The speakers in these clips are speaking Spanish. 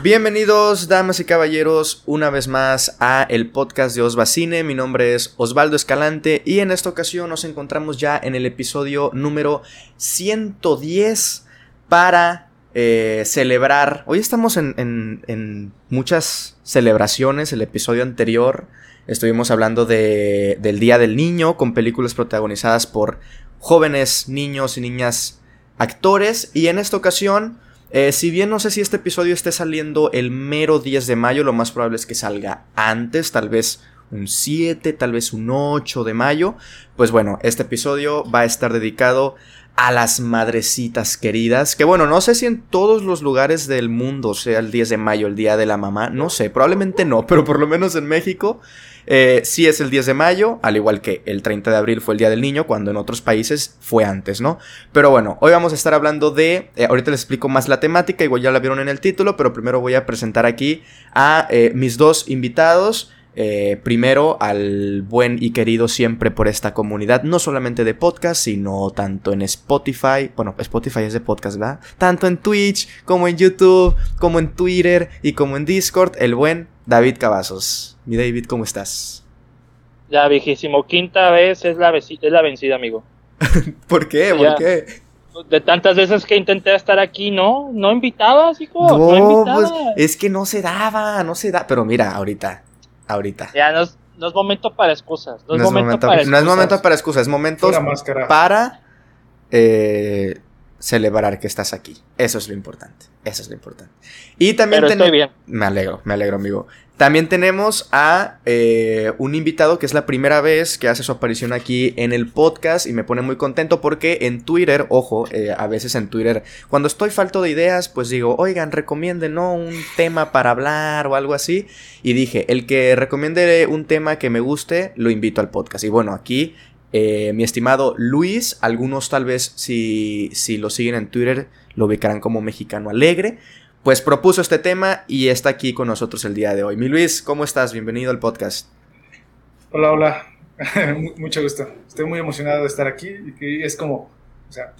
Bienvenidos, damas y caballeros, una vez más a el podcast de Osbacine. Mi nombre es Osvaldo Escalante y en esta ocasión nos encontramos ya en el episodio número 110 para eh, celebrar. Hoy estamos en, en, muchas celebraciones. El episodio anterior estuvimos hablando de, del Día del Niño con películas protagonizadas por jóvenes niños y niñas actores. Y en esta ocasión eh, si bien no sé si este episodio esté saliendo el mero 10 de mayo, lo más probable es que salga antes, tal vez un 7, tal vez un 8 de mayo. Pues bueno, este episodio va a estar dedicado a las madrecitas queridas. Que bueno, no sé si en todos los lugares del mundo sea el 10 de mayo, el día de la mamá. No sé, probablemente no, pero por lo menos en México eh, sí es el 10 de mayo, al igual que el 30 de abril fue el Día del Niño, cuando en otros países fue antes, ¿no? Pero bueno, hoy vamos a estar hablando de, eh, ahorita les explico más la temática, igual ya la vieron en el título, pero primero voy a presentar aquí a eh, mis dos invitados. primero al buen y querido siempre por esta comunidad, no solamente de podcast, sino tanto en Spotify, bueno, Spotify es de podcast, ¿verdad? Tanto en Twitch, como en YouTube, como en Twitter y como en Discord, el buen David Cavazos. Mi David, ¿cómo estás? Ya, viejísimo. Quinta vez es la, es la vencida, amigo. ¿Por qué? ¿Por qué? De tantas veces que intenté estar aquí, ¿no? No invitabas, hijo. No, pues es que no se daba, no se da. Pero mira, ahorita, ahorita. Ya, no es, no es momento para excusas. No, es, momento, para excusas. No es momento para excusas, es momento para eh, celebrar que estás aquí. Eso es lo importante. Eso es lo importante. Y también bien. Me alegro, me alegro, amigo. También tenemos a eh, un invitado que es la primera vez que hace su aparición aquí en el podcast y me pone muy contento porque en Twitter, ojo, eh, a veces en Twitter, cuando estoy falto de ideas, pues digo, oigan, recomienden, ¿no? Un tema para hablar o algo así. Y dije, el que recomiende un tema que me guste, lo invito al podcast. Y bueno, aquí eh, mi estimado Luis, algunos tal vez si, si lo siguen en Twitter lo ubicarán como mexicano alegre pues propuso este tema y está aquí con nosotros el día de hoy. Mi Luis, ¿cómo estás? Bienvenido al podcast. Hola, hola. Mucho gusto. Estoy muy emocionado de estar aquí y es como, o sea,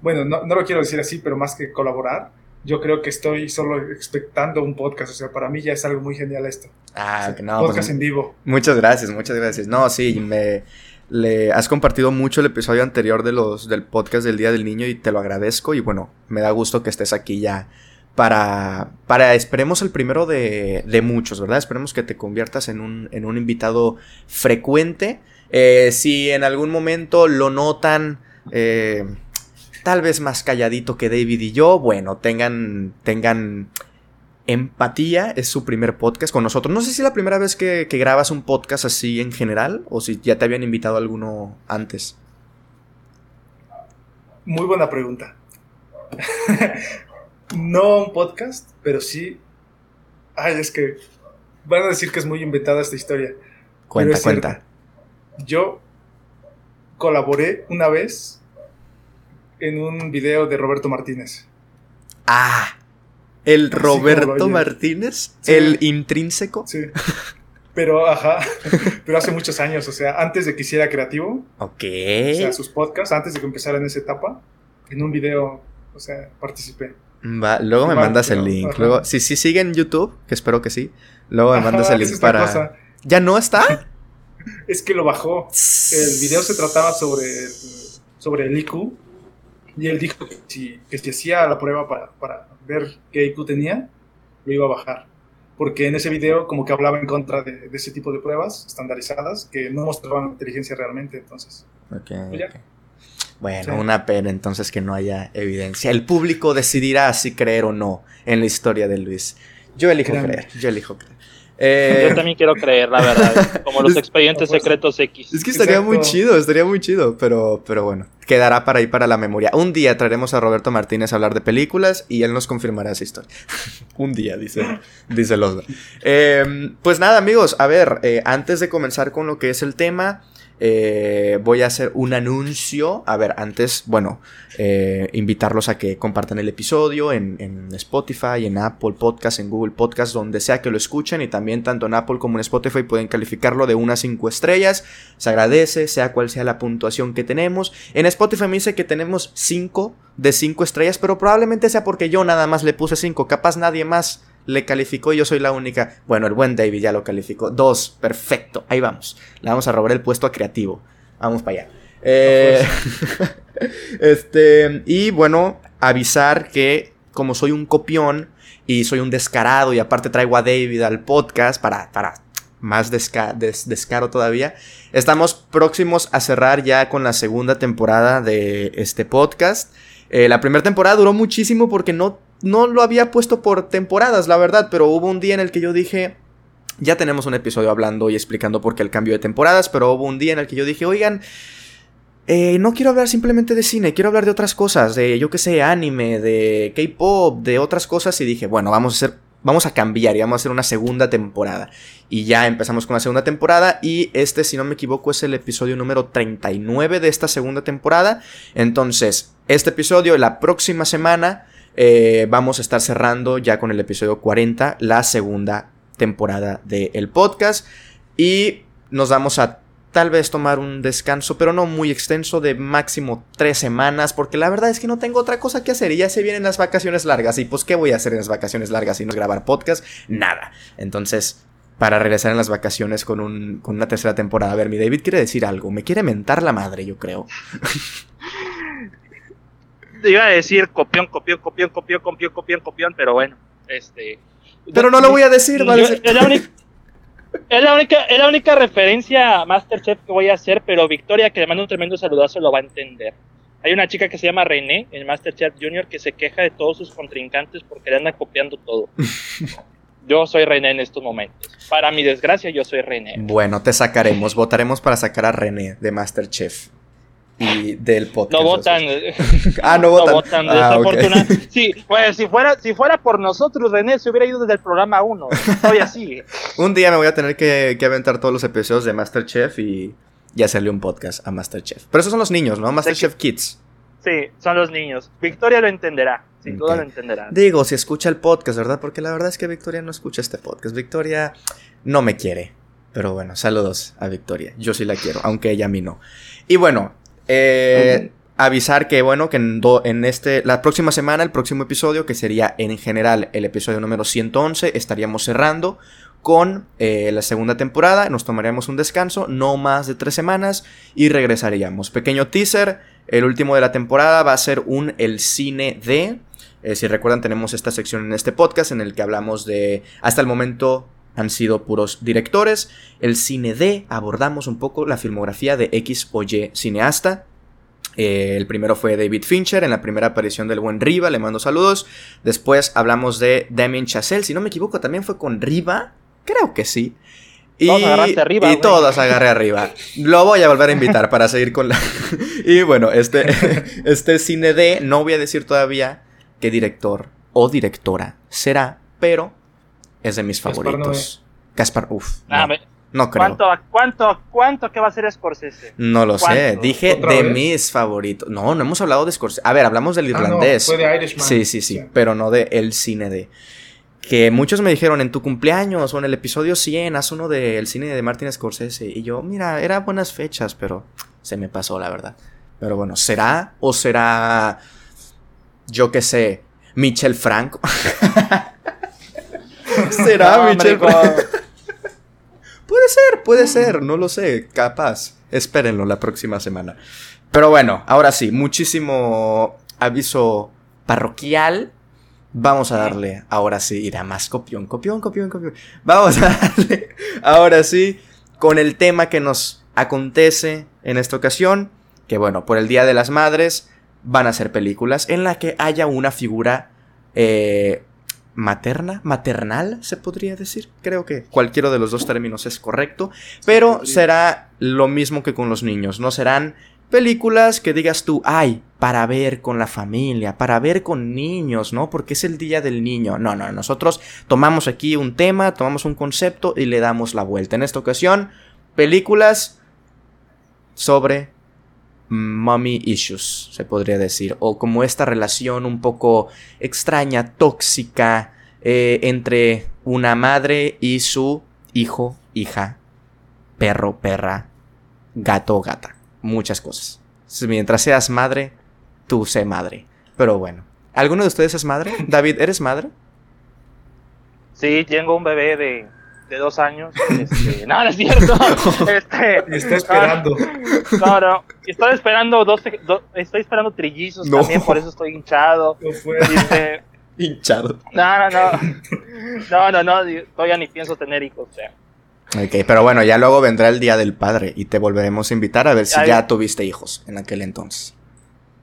bueno, no, lo quiero decir así, pero más que colaborar, yo creo que estoy solo expectando un podcast. O sea, para mí ya es algo muy genial esto. Ah, no. Podcast pues, en vivo. Muchas gracias, muchas gracias. No, sí, me le has compartido mucho el episodio anterior de los del podcast del Día del Niño y te lo agradezco y bueno, me da gusto que estés aquí ya para, para esperemos el primero de, de, muchos, ¿verdad? Esperemos que te conviertas en un, en un invitado frecuente. Eh, si en algún momento lo notan eh, tal vez más calladito que David y yo, bueno, tengan, tengan empatía, es su primer podcast con nosotros. No sé si es la primera vez que, que grabas un podcast así en general o si ya te habían invitado a alguno antes. Muy buena pregunta. no un podcast, pero sí. Ay, es que van a decir que es muy inventada esta historia. Cuenta, cuenta. Yo colaboré una vez en un video de Roberto Martínez. Ah, el Roberto Martínez, el intrínseco. Sí. Pero, ajá, pero hace muchos años, o sea, antes de que hiciera creativo. Ok. O sea, sus podcasts, antes de que empezara en esa etapa, en un video, o sea, participé luego me mandas el link. Luego, si sí sigue en YouTube, que espero que sí, luego me mandas el link para. ¿Ya no está? es que lo bajó. El video se trataba sobre, sobre el IQ. Y él dijo que si, que si hacía la prueba para, para ver qué IQ tenía, lo iba a bajar. Porque en ese video como que hablaba en contra de, ese tipo de pruebas estandarizadas que no mostraban inteligencia realmente. Entonces. Pues bueno, una pena entonces que no haya evidencia. El público decidirá si creer o no en la historia de Luis. Yo elijo creer, yo elijo creer. Yo también quiero creer, la verdad. Como los expedientes secretos X. Es que estaría muy chido, estaría muy chido. Pero, pero bueno, quedará para ahí para la memoria. Un día traeremos a Roberto Martínez a hablar de películas y él nos confirmará esa historia. Un día, dice, dice Losda. Em, pues nada, amigos, a ver, eh, antes de comenzar con lo que es el tema. Eh, voy a hacer un anuncio. A ver, antes, bueno, eh, invitarlos a que compartan el episodio en, en, Spotify, en Apple Podcast, en Google Podcast, donde sea que lo escuchen. Y también tanto en Apple como en Spotify pueden calificarlo de unas 5 estrellas. Se agradece, sea cual sea la puntuación que tenemos. En Spotify me dice que tenemos 5 de 5 estrellas, pero probablemente sea porque yo nada más le puse 5. Capaz nadie más le calificó y yo soy la única. Bueno, el buen David ya lo calificó. Dos, perfecto. Ahí vamos. Le vamos a robar el puesto a creativo. Vamos para allá. Eh, este, y bueno, avisar que como soy un copión y soy un descarado y aparte traigo a David al podcast para, para más descaro todavía, estamos próximos a cerrar ya con la segunda temporada de este podcast. Eh, la primera temporada duró muchísimo porque no no lo había puesto por temporadas, la verdad, pero hubo un día en el que yo dije, ya tenemos un episodio hablando y explicando por qué el cambio de temporadas, pero hubo un día en el que yo dije, oigan, eh, no quiero hablar simplemente de cine, quiero hablar de otras cosas, de yo qué sé, anime, de K-pop, de otras cosas, y dije, bueno, vamos a hacer, vamos a cambiar y vamos a hacer una segunda temporada. Y ya empezamos con la segunda temporada, y este, si no me equivoco, es el episodio número 39 de esta segunda temporada. Entonces, este episodio, la próxima semana eh, vamos a estar cerrando ya con el episodio 40, la segunda temporada del podcast. Y nos vamos a tal vez tomar un descanso, pero no muy extenso, de máximo tres semanas, porque la verdad es que no tengo otra cosa que hacer y ya se vienen las vacaciones largas. Y pues, ¿qué voy a hacer en las vacaciones largas si no grabar podcast? Nada. Entonces, para regresar en las vacaciones con, un, con una tercera temporada. A ver, mi David quiere decir algo. Me quiere mentar la madre, yo creo. iba a decir copión, copión, copión, copión, copión, copión, copión, pero bueno, este. Pero no lo voy a decir, ¿vale? Es la única. Es la, única, es la única referencia a Masterchef que voy a hacer, pero Victoria, que le mando un tremendo saludazo, lo va a entender. Hay una chica que se llama René en Masterchef Junior que se queja de todos sus contrincantes porque le andan copiando todo. yo soy René en estos momentos. Para mi desgracia, yo soy René. Bueno, te sacaremos. Votaremos para sacar a René de Masterchef y del podcast. No votan. ah, no votan. No votan, ah, Sí, pues si fuera, si fuera por nosotros, René se hubiera ido desde el programa 1. Estoy así. un día me voy a tener que, que, aventar todos los episodios de Masterchef y, y hacerle un podcast a Masterchef. Pero esos son los niños, ¿no? Masterchef Kids. Sí, son los niños. Victoria lo entenderá. Sin duda lo entenderá. Digo, si escucha el podcast, ¿verdad? Porque la verdad es que Victoria no escucha este podcast. Victoria no me quiere. Pero bueno, saludos a Victoria. Yo sí la quiero, aunque ella a mí no. Y bueno, eh, Avisar que, bueno, que en, en, este, la próxima semana, el próximo episodio, que sería en general el episodio número 111, estaríamos cerrando con eh, la segunda temporada. Nos tomaríamos un descanso, no más de tres semanas, y regresaríamos. Pequeño teaser, el último de la temporada va a ser un El Cine de. Eh, si recuerdan, tenemos esta sección en este podcast en el que hablamos de, hasta el momento, han sido puros directores. El cine D, abordamos un poco la filmografía de X o Y cineasta. Eh, el primero fue David Fincher en la primera aparición del buen Riva, le mando saludos. Después hablamos de Damien Chazelle, si no me equivoco, también fue con Riva, creo que sí. Y, arriba, y todos agarré arriba. Lo voy a volver a invitar para seguir con la. y bueno, este, este cine D, no voy a decir todavía qué director o directora será, pero es de mis favoritos. Gaspar, uff. Ah, no, creo. ¿Cuánto, cuánto, cuánto que va a ser Scorsese? No lo sé. Dije de mis favoritos. No, no hemos hablado de Scorsese. A ver, hablamos del ah, irlandés. fue de Irishman. Sí, sí, sí, Pero no de el cine de. Que muchos me dijeron en tu cumpleaños o en el episodio 100, haz uno del cine de Martin Scorsese. Y yo, mira, eran buenas fechas, pero se me pasó, la verdad. Pero bueno, ¿será o será. Yo qué sé, Michel Franco? ¿Será, Michelle? puede ser, puede ser, no lo sé, capaz. Espérenlo la próxima semana. Pero bueno, ahora sí, muchísimo aviso parroquial. Vamos a darle, ahora sí, irá más copión, copión, copión, copión. Vamos a darle, ahora sí, con el tema que nos acontece en esta ocasión. Que bueno, por el Día de las Madres van a ser películas en la que haya una figura eh, materna, maternal, se podría decir. Creo que cualquiera de los dos términos es correcto, pero será lo mismo que con los niños, no serán películas que digas tú, ay, para ver con la familia, para ver con niños, ¿no? Porque es el día del niño. No, no, nosotros tomamos aquí un tema, tomamos un concepto y le damos la vuelta. En esta ocasión, películas sobre mommy issues, se podría decir, o como esta relación un poco extraña, tóxica, eh, entre una madre y su hijo, hija, perro, perra, gato, gata, muchas cosas. Mientras seas madre, tú sé madre. Pero bueno, ¿alguno de ustedes es madre? David, ¿eres madre? Sí, tengo un bebé de de dos años. Este, no, no es cierto. Este, está esperando. No, no. Estoy esperando dos, estoy esperando trillizos también, por eso estoy hinchado. No fue. Este, hinchado. No, no, no. No, no, no. Todavía ni pienso tener hijos. O sea. Ok, pero bueno, ya luego vendrá el Día del Padre y te volveremos a invitar a ver si ya tuviste hijos en aquel entonces.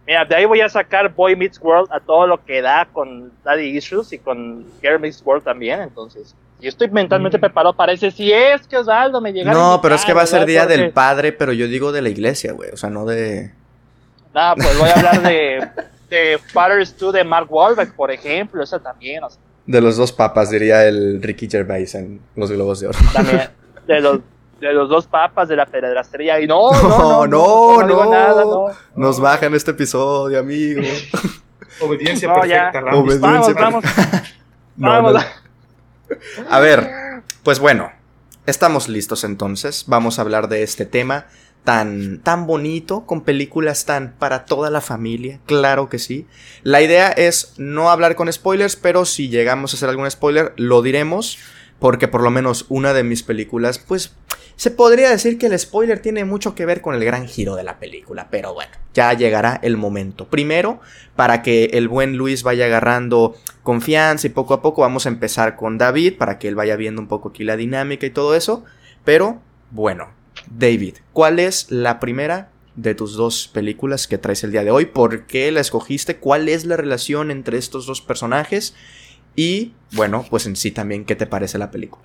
Mira, de ahí voy a sacar Boy Meets World a todo lo que da con Daddy Issues y con Girl Meets World también, entonces. Yo estoy mentalmente mm. preparado para ese. Si es que Osvaldo me llega. No, pero es que va a ser día del padre, pero yo digo de la iglesia, güey. O sea, no de. No, pues voy a hablar de, de Fathers 2 de Mark Wahlberg, por ejemplo. Esa también. De los dos papas, diría el Ricky Gervais en Los Globos de Oro. También. De los, de los dos papas de la pedrastría. Y no, no, no. No, no, nada, no. Nos bajan este episodio, amigo. Obediencia perfecta. Ya. Obediencia vamos, vamos. vamos. A ver, pues bueno, estamos listos entonces. Vamos a hablar de este tema tan, tan bonito, con películas tan para toda la familia, claro que sí. La idea es no hablar con spoilers, pero si llegamos a hacer algún spoiler, lo diremos, porque por lo menos una de mis películas, pues se podría decir que el spoiler tiene mucho que ver con el gran giro de la película, pero bueno, ya llegará el momento. Primero, para que el buen Luis vaya agarrando confianza y poco a poco vamos a empezar con David, para que él vaya viendo un poco aquí la dinámica y todo eso. Pero bueno, David, ¿cuál es la primera de tus dos películas que traes el día de hoy? ¿Por qué la escogiste? ¿Cuál es la relación entre estos dos personajes? Y bueno, pues en sí también, ¿qué te parece la película?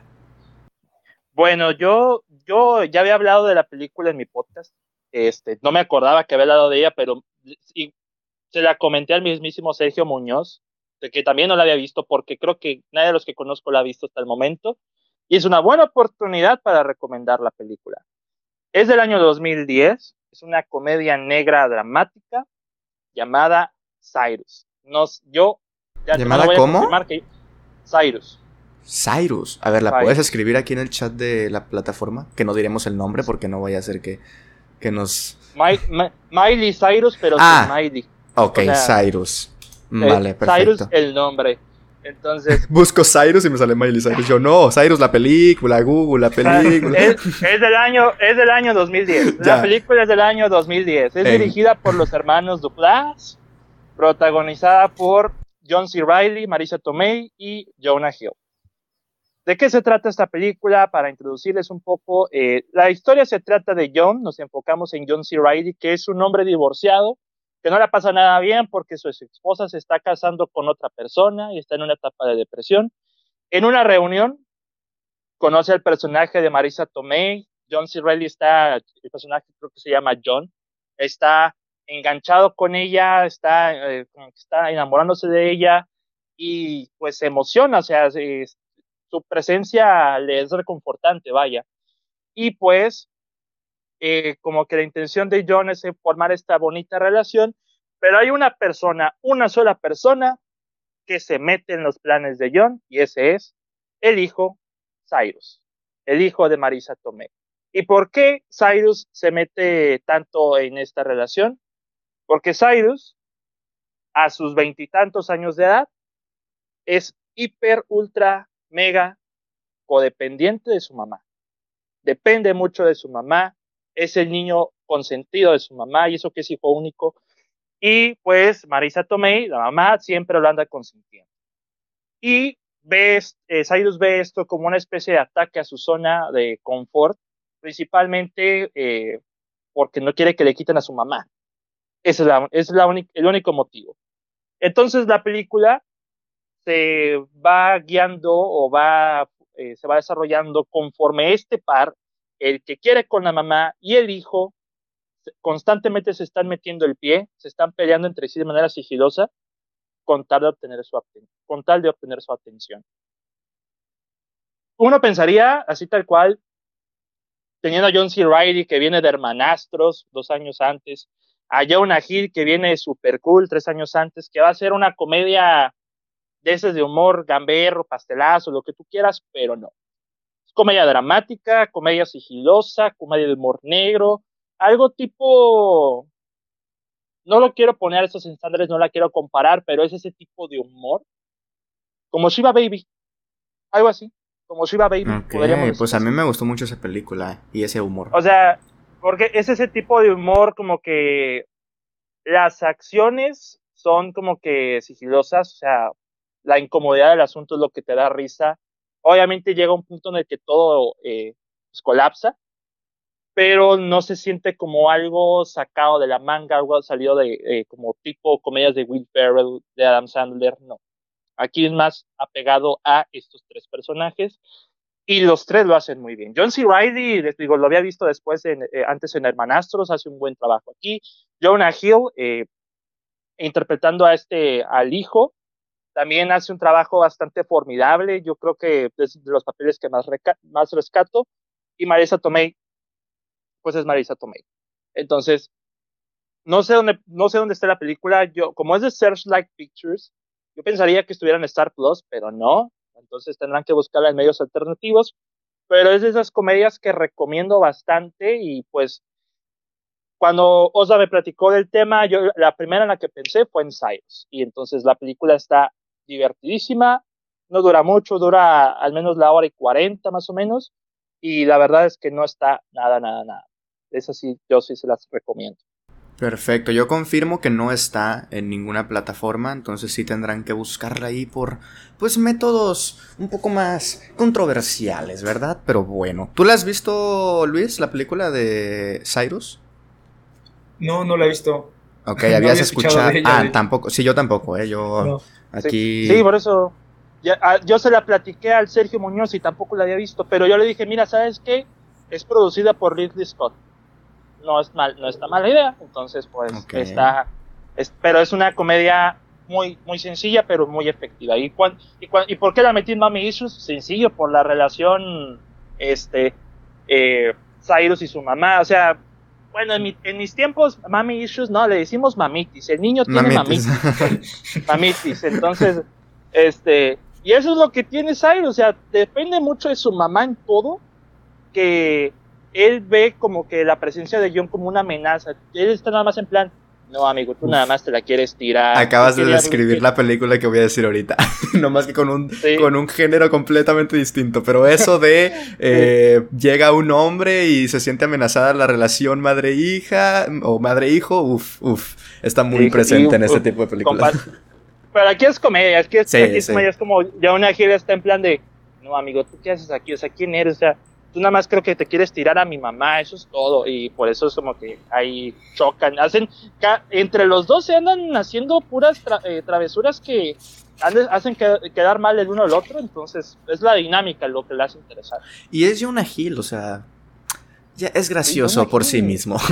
Bueno, yo yo ya había hablado de la película en mi podcast. Este, no me acordaba que había hablado de ella, pero se la comenté al mismísimo Sergio Muñoz, de que también no la había visto, porque creo que nadie de los que conozco la ha visto hasta el momento. Y es una buena oportunidad para recomendar la película. Es del año 2010, es una comedia negra dramática llamada Cyrus. Nos, yo ya ¿Llamada cómo? Cyrus. Cyrus. A ver, ¿la puedes escribir aquí en el chat de la plataforma? Que no diremos el nombre porque no vaya a ser que, que nos. Miley Cyrus, pero ah, Miley. Ok, Cyrus. Vale, perfecto. Cyrus, el nombre. Entonces. Busco Cyrus y me sale Miley Cyrus. Yo no, Cyrus, la película, Google, la película. es, del año, es del año 2010. La película es del año 2010. Es dirigida por los hermanos Duplass, protagonizada por John C. Reilly, Marisa Tomei y Jonah Hill. ¿De qué se trata esta película? Para introducirles un poco, eh, la historia se trata de John, nos enfocamos en John C. Reilly, que es un hombre divorciado, que no le pasa nada bien porque su esposa se está casando con otra persona y está en una etapa de depresión. En una reunión, conoce al personaje de Marisa Tomei, John C. Reilly está, el personaje creo que se llama John, está enganchado con ella, está, eh, está enamorándose de ella y pues se emociona, o sea, su presencia le es reconfortante, vaya. Y pues, eh, como que la intención de John es formar esta bonita relación, pero hay una persona, una sola persona que se mete en los planes de John, y ese es el hijo Cyrus, el hijo de Marisa Tomei. ¿Y por qué Cyrus se mete tanto en esta relación? Porque Cyrus, a sus veintitantos años de edad, es hiper, ultra, mega codependiente de su mamá. Depende mucho de su mamá, es el niño consentido de su mamá y eso que es hijo único. Y pues Marisa Tomei, la mamá, siempre lo anda consintiendo. Y ve, eh, Cyrus ve esto como una especie de ataque a su zona de confort, principalmente eh, porque no quiere que le quiten a su mamá. Ese es, es el único motivo. Entonces la película se va guiando o va, eh, se va desarrollando conforme este par, el que quiere con la mamá y el hijo, constantemente se están metiendo el pie, se están peleando entre sí de manera sigilosa con tal de obtener su, con tal de obtener su atención. Uno pensaría, así tal cual, teniendo a John C. Reilly, que viene de Hermanastros, dos años antes, a Jonah Hill, que viene Super Cool, tres años antes, que va a ser una comedia de ese de humor, gamberro, pastelazo, lo que tú quieras, pero no. Es comedia dramática, comedia sigilosa, comedia de humor negro, algo tipo... No lo quiero poner a estos estándares, no la quiero comparar, pero es ese tipo de humor. Como Shiva Baby. Algo así como Shiva Baby. Okay, pues a mí me gustó mucho esa película y ese humor. O sea, porque es ese tipo de humor como que las acciones son como que sigilosas, o sea, la incomodidad del asunto es lo que te da risa. Obviamente llega un punto en el que todo eh, pues, colapsa, pero no se siente como algo sacado de la manga, algo salido de eh, como tipo comedias de Will Ferrell, de Adam Sandler, no. Aquí es más apegado a estos tres personajes y los tres lo hacen muy bien. John C. Reilly, les digo, lo había visto después, en, eh, antes en Hermanastros, hace un buen trabajo aquí. Jonah Hill, eh, interpretando a este, al hijo, también hace un trabajo bastante formidable. Yo creo que es de los papeles que más, más rescato. Y Marisa Tomei, pues es Marisa Tomei. Entonces, no sé dónde, no sé dónde está la película. Yo, como es de Searchlight Pictures, yo pensaría que estuviera en Star Plus, pero no. Entonces tendrán que buscarla en medios alternativos. Pero es de esas comedias que recomiendo bastante y pues cuando Osa me platicó del tema, yo la primera en la que pensé fue en Cyrus. Y entonces la película está divertidísima, no dura mucho, dura al menos la hora y cuarenta más o menos. Y la verdad es que no está nada, nada, nada. Esa sí, yo sí se las recomiendo. Perfecto, yo confirmo que no está en ninguna plataforma, entonces sí tendrán que buscarla ahí por, pues, métodos un poco más controversiales, ¿verdad? Pero bueno, ¿tú la has visto, Luis, la película de Cyrus? No, no la he visto. Ok, habías escuchado. ah, tampoco, sí, yo tampoco, ¿eh? Yo aquí. Sí, por eso. Ah, yo se la platiqué al Sergio Muñoz y tampoco la había visto, pero yo le dije, mira, ¿sabes qué? Es producida por Ridley Scott no es mal, no está mala idea, entonces pues está, pero es una comedia muy, muy sencilla pero muy efectiva. ¿Y, y, y por qué la metí en Mami Issues? Sencillo, por la relación, este, eh, Cyrus y su mamá, o sea, bueno, en, mis tiempos, Mami Issues, no, le decimos mamitis, el niño tiene mamitis, mamitis, entonces, este, y eso es lo que tiene Cyrus, o sea, depende mucho de su mamá en todo, que él ve como que la presencia de John como una amenaza. Él está nada más en plan, no, amigo, tú nada más te la quieres tirar. Acabas de describir la película que voy a decir ahorita. no más que con un, con un género completamente distinto. Pero eso de eh, llega un hombre y se siente amenazada la relación madre-hija o madre-hijo, uff, uff. Está muy presente en este tipo de películas. Pero aquí es comedia, aquí es, aquí es comedia, es como ya una gira está en plan de, no, amigo, ¿tú qué haces aquí? O sea, ¿quién eres? O sea, tú nada más creo que te quieres tirar a mi mamá, eso es todo, y por eso es como que ahí chocan, hacen, entre los dos se andan haciendo puras eh, travesuras que hacen quedar mal el uno al otro, entonces es la dinámica lo que le hace interesar. Y es Jonah Hill, o sea, ya es gracioso por sí mismo.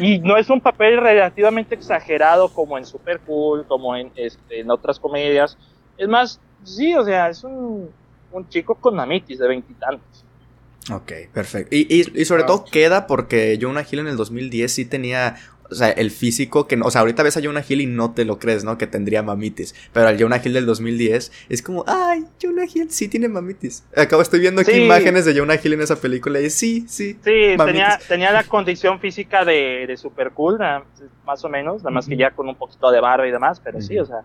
Y no es un papel relativamente exagerado como en Super Cool, como en, este, en otras comedias. Es más, sí, o sea, es un, un chico con mamitis de veintitantos. Ok, perfecto. Y, y, sobre todo queda porque Jonah Hill en el 2010 sí tenía, o sea, el físico que, o sea, ahorita ves a Jonah Hill y no te lo crees, ¿no? Que tendría mamitis. Pero al Jonah Hill del 2010 es como, ay, Jonah Hill sí tiene mamitis. Acabo, estoy viendo aquí imágenes de Jonah Hill en esa película y sí, sí. Sí, tenía, tenía, la condición física de, de super cool, más o menos, nada más que ya con un poquito de barba y demás, pero sí, o sea.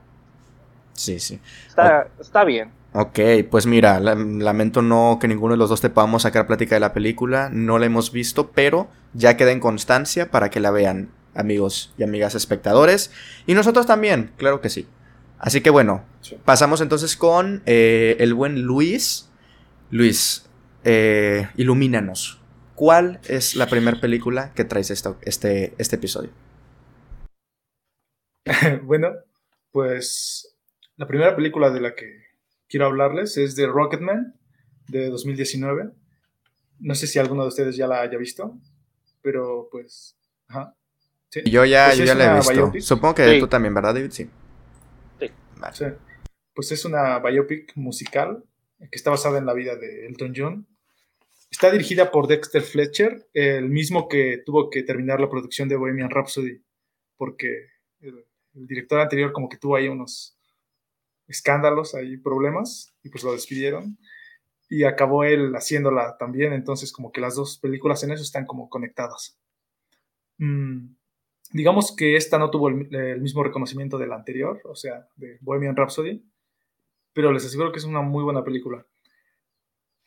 Sí, sí. Está, está bien. Ok, pues mira, lamento no que ninguno de los dos te podamos sacar plática de la película, no la hemos visto, pero ya queda en constancia para que la vean, amigos y amigas espectadores, y nosotros también, claro que sí. Así que bueno, pasamos entonces con eh, el buen Luis. Luis, eh, ilumínanos. ¿Cuál es la primera película que traes este, este episodio? bueno, pues la primera película de la que quiero hablarles es de Rocketman de 2019. No sé si alguno de ustedes ya la haya visto, pero pues... Ajá. Yo ya, pues yo ya la he visto. Supongo que tú también, ¿verdad, David? Sí. sí. Pues es una biopic musical que está basada en la vida de Elton John. Está dirigida por Dexter Fletcher, el mismo que tuvo que terminar la producción de Bohemian Rhapsody, porque el, director anterior como que tuvo ahí unos escándalos, ahí problemas, y pues lo despidieron. Y acabó él haciéndola también, entonces como que las dos películas en eso están como conectadas. Mm, digamos que esta no tuvo el, mismo reconocimiento de la anterior, o sea, de Bohemian Rhapsody, pero les aseguro que es una muy buena película.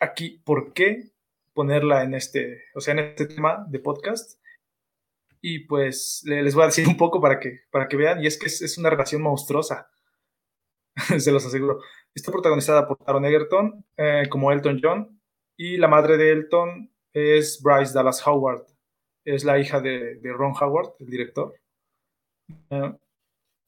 Aquí, ¿por qué ponerla en este, o sea, en este tema de podcast. Y pues les voy a decir un poco para que, para que vean, y es que es, una relación monstruosa, se los aseguro. Está protagonizada por Taron Egerton eh, como Elton John, y la madre de Elton es Bryce Dallas Howard, es la hija de, Ron Howard, el director. Eh,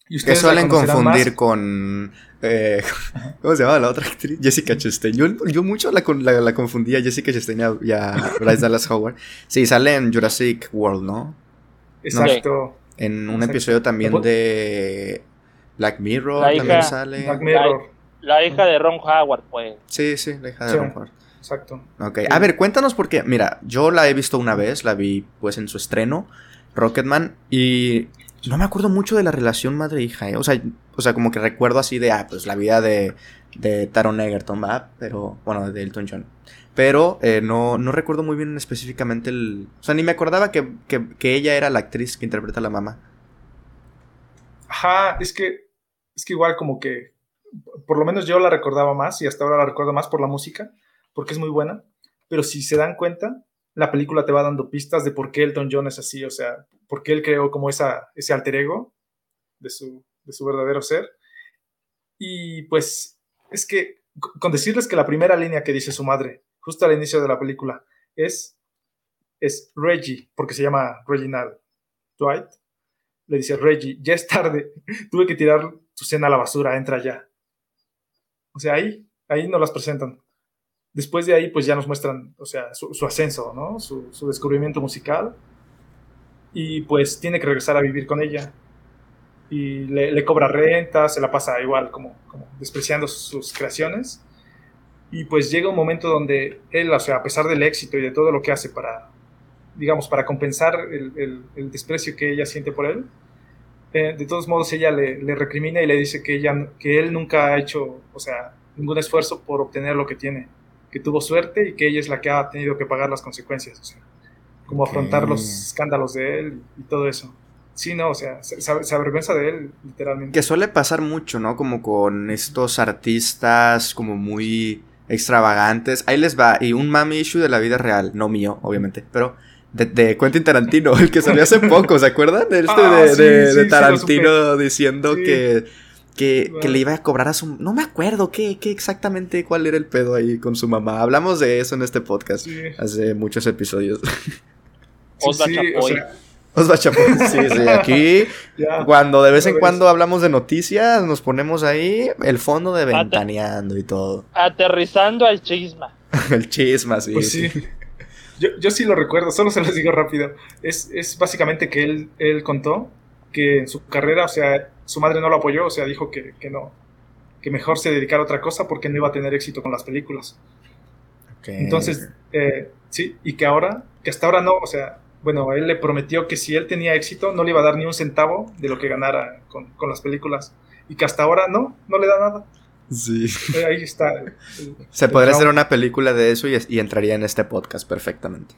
que suelen confundir con. Eh, ¿Cómo se llama la otra actriz? Jessica Chastain. Yo, mucho la, la, confundía Jessica Chastain y a, Bryce Dallas Howard. Sí, sale en Jurassic World, ¿no? Exacto. En un episodio también de Black Mirror también sale. Black Mirror. La, hija de Ron Howard, pues. Sí, sí, la hija de Ron Howard. Exacto. Ok, a ver, cuéntanos porque, mira, yo la he visto una vez, la vi pues en su estreno, Rocketman, y no me acuerdo mucho de la relación madre-hija, ¿eh? O sea, o sea, como que recuerdo así de, ah, pues la vida de, de Taron Egerton, ¿va? Pero, bueno, de Elton John. Pero eh, no, no recuerdo muy bien específicamente el... O sea, ni me acordaba que, que, ella era la actriz que interpreta a la mamá. Ajá, es que, es que igual como que, por lo menos yo la recordaba más y hasta ahora la recuerdo más por la música, porque es muy buena. Pero si se dan cuenta, la película te va dando pistas de por qué Elton John es así, o sea, por qué él creó como esa, ese alter ego de su, de su verdadero ser. Y pues es que con decirles que la primera línea que dice su madre, justo al inicio de la película, es, es Reggie, porque se llama Reginald Dwight, le dice, Reggie, ya es tarde, tuve que tirar tu cena a la basura, entra ya. O sea, ahí, ahí nos las presentan. Después de ahí, pues ya nos muestran, o sea, su, ascenso, ¿no? Su, descubrimiento musical. Y pues tiene que regresar a vivir con ella. Y le, cobra renta, se la pasa igual como, como despreciando sus, creaciones. Y pues llega un momento donde él, o sea, a pesar del éxito y de todo lo que hace para, digamos, para compensar el, el, desprecio que ella siente por él, eh, de todos modos ella le, le, recrimina y le dice que, ella, que él nunca ha hecho, o sea, ningún esfuerzo por obtener lo que tiene que tuvo suerte y que ella es la que ha tenido que pagar las consecuencias, o sea, como afrontar los escándalos de él y, todo eso. Sí, no, o sea, se, avergüenza de él, literalmente. Que suele pasar mucho, ¿no? Como con estos artistas como muy extravagantes. Ahí les va, y un mami issue de la vida real, no mío, obviamente, pero de, de Quentin Tarantino, el que salió hace poco, ¿se acuerdan? De, este ah, de, Tarantino diciendo que que, le iba a cobrar a su... No me acuerdo qué, qué, exactamente cuál era el pedo ahí con su mamá. Hablamos de eso en este podcast hace muchos episodios. Osva Chapoy. Osva Chapoy, sí, sí. Aquí, cuando de vez en cuando hablamos de noticias, nos ponemos ahí el fondo de ventaneando y todo. Aterrizando al chisma. el chisma, sí. Pues sí. Yo, yo sí lo recuerdo, solo se los digo rápido. Es, es básicamente que él, él contó que en su carrera, o sea, su madre no lo apoyó, o sea, dijo que, no, que mejor se dedicara a otra cosa porque no iba a tener éxito con las películas. Entonces, eh, sí, y que ahora, que hasta ahora no, o sea, bueno, él le prometió que si él tenía éxito no le iba a dar ni un centavo de lo que ganara con, las películas. Y que hasta ahora no, no le da nada. Sí. Ahí está. Se podría hacer una película de eso y, y, entraría en este podcast perfectamente.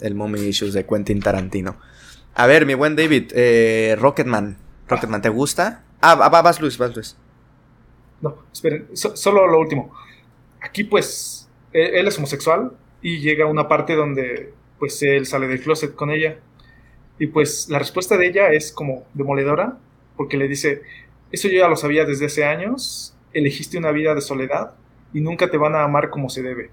El Mommy Issues de Quentin Tarantino. A ver, mi buen David, eh, Rocketman. Rocketman, ¿te gusta? Ah, va, vas Luis, vas Luis. No, esperen, solo lo último. Aquí pues e, él, es homosexual y llega a una parte donde pues él sale del closet con ella. Y pues la respuesta de ella es como demoledora, porque le dice, eso yo ya lo sabía desde hace años, elegiste una vida de soledad y nunca te van a amar como se debe.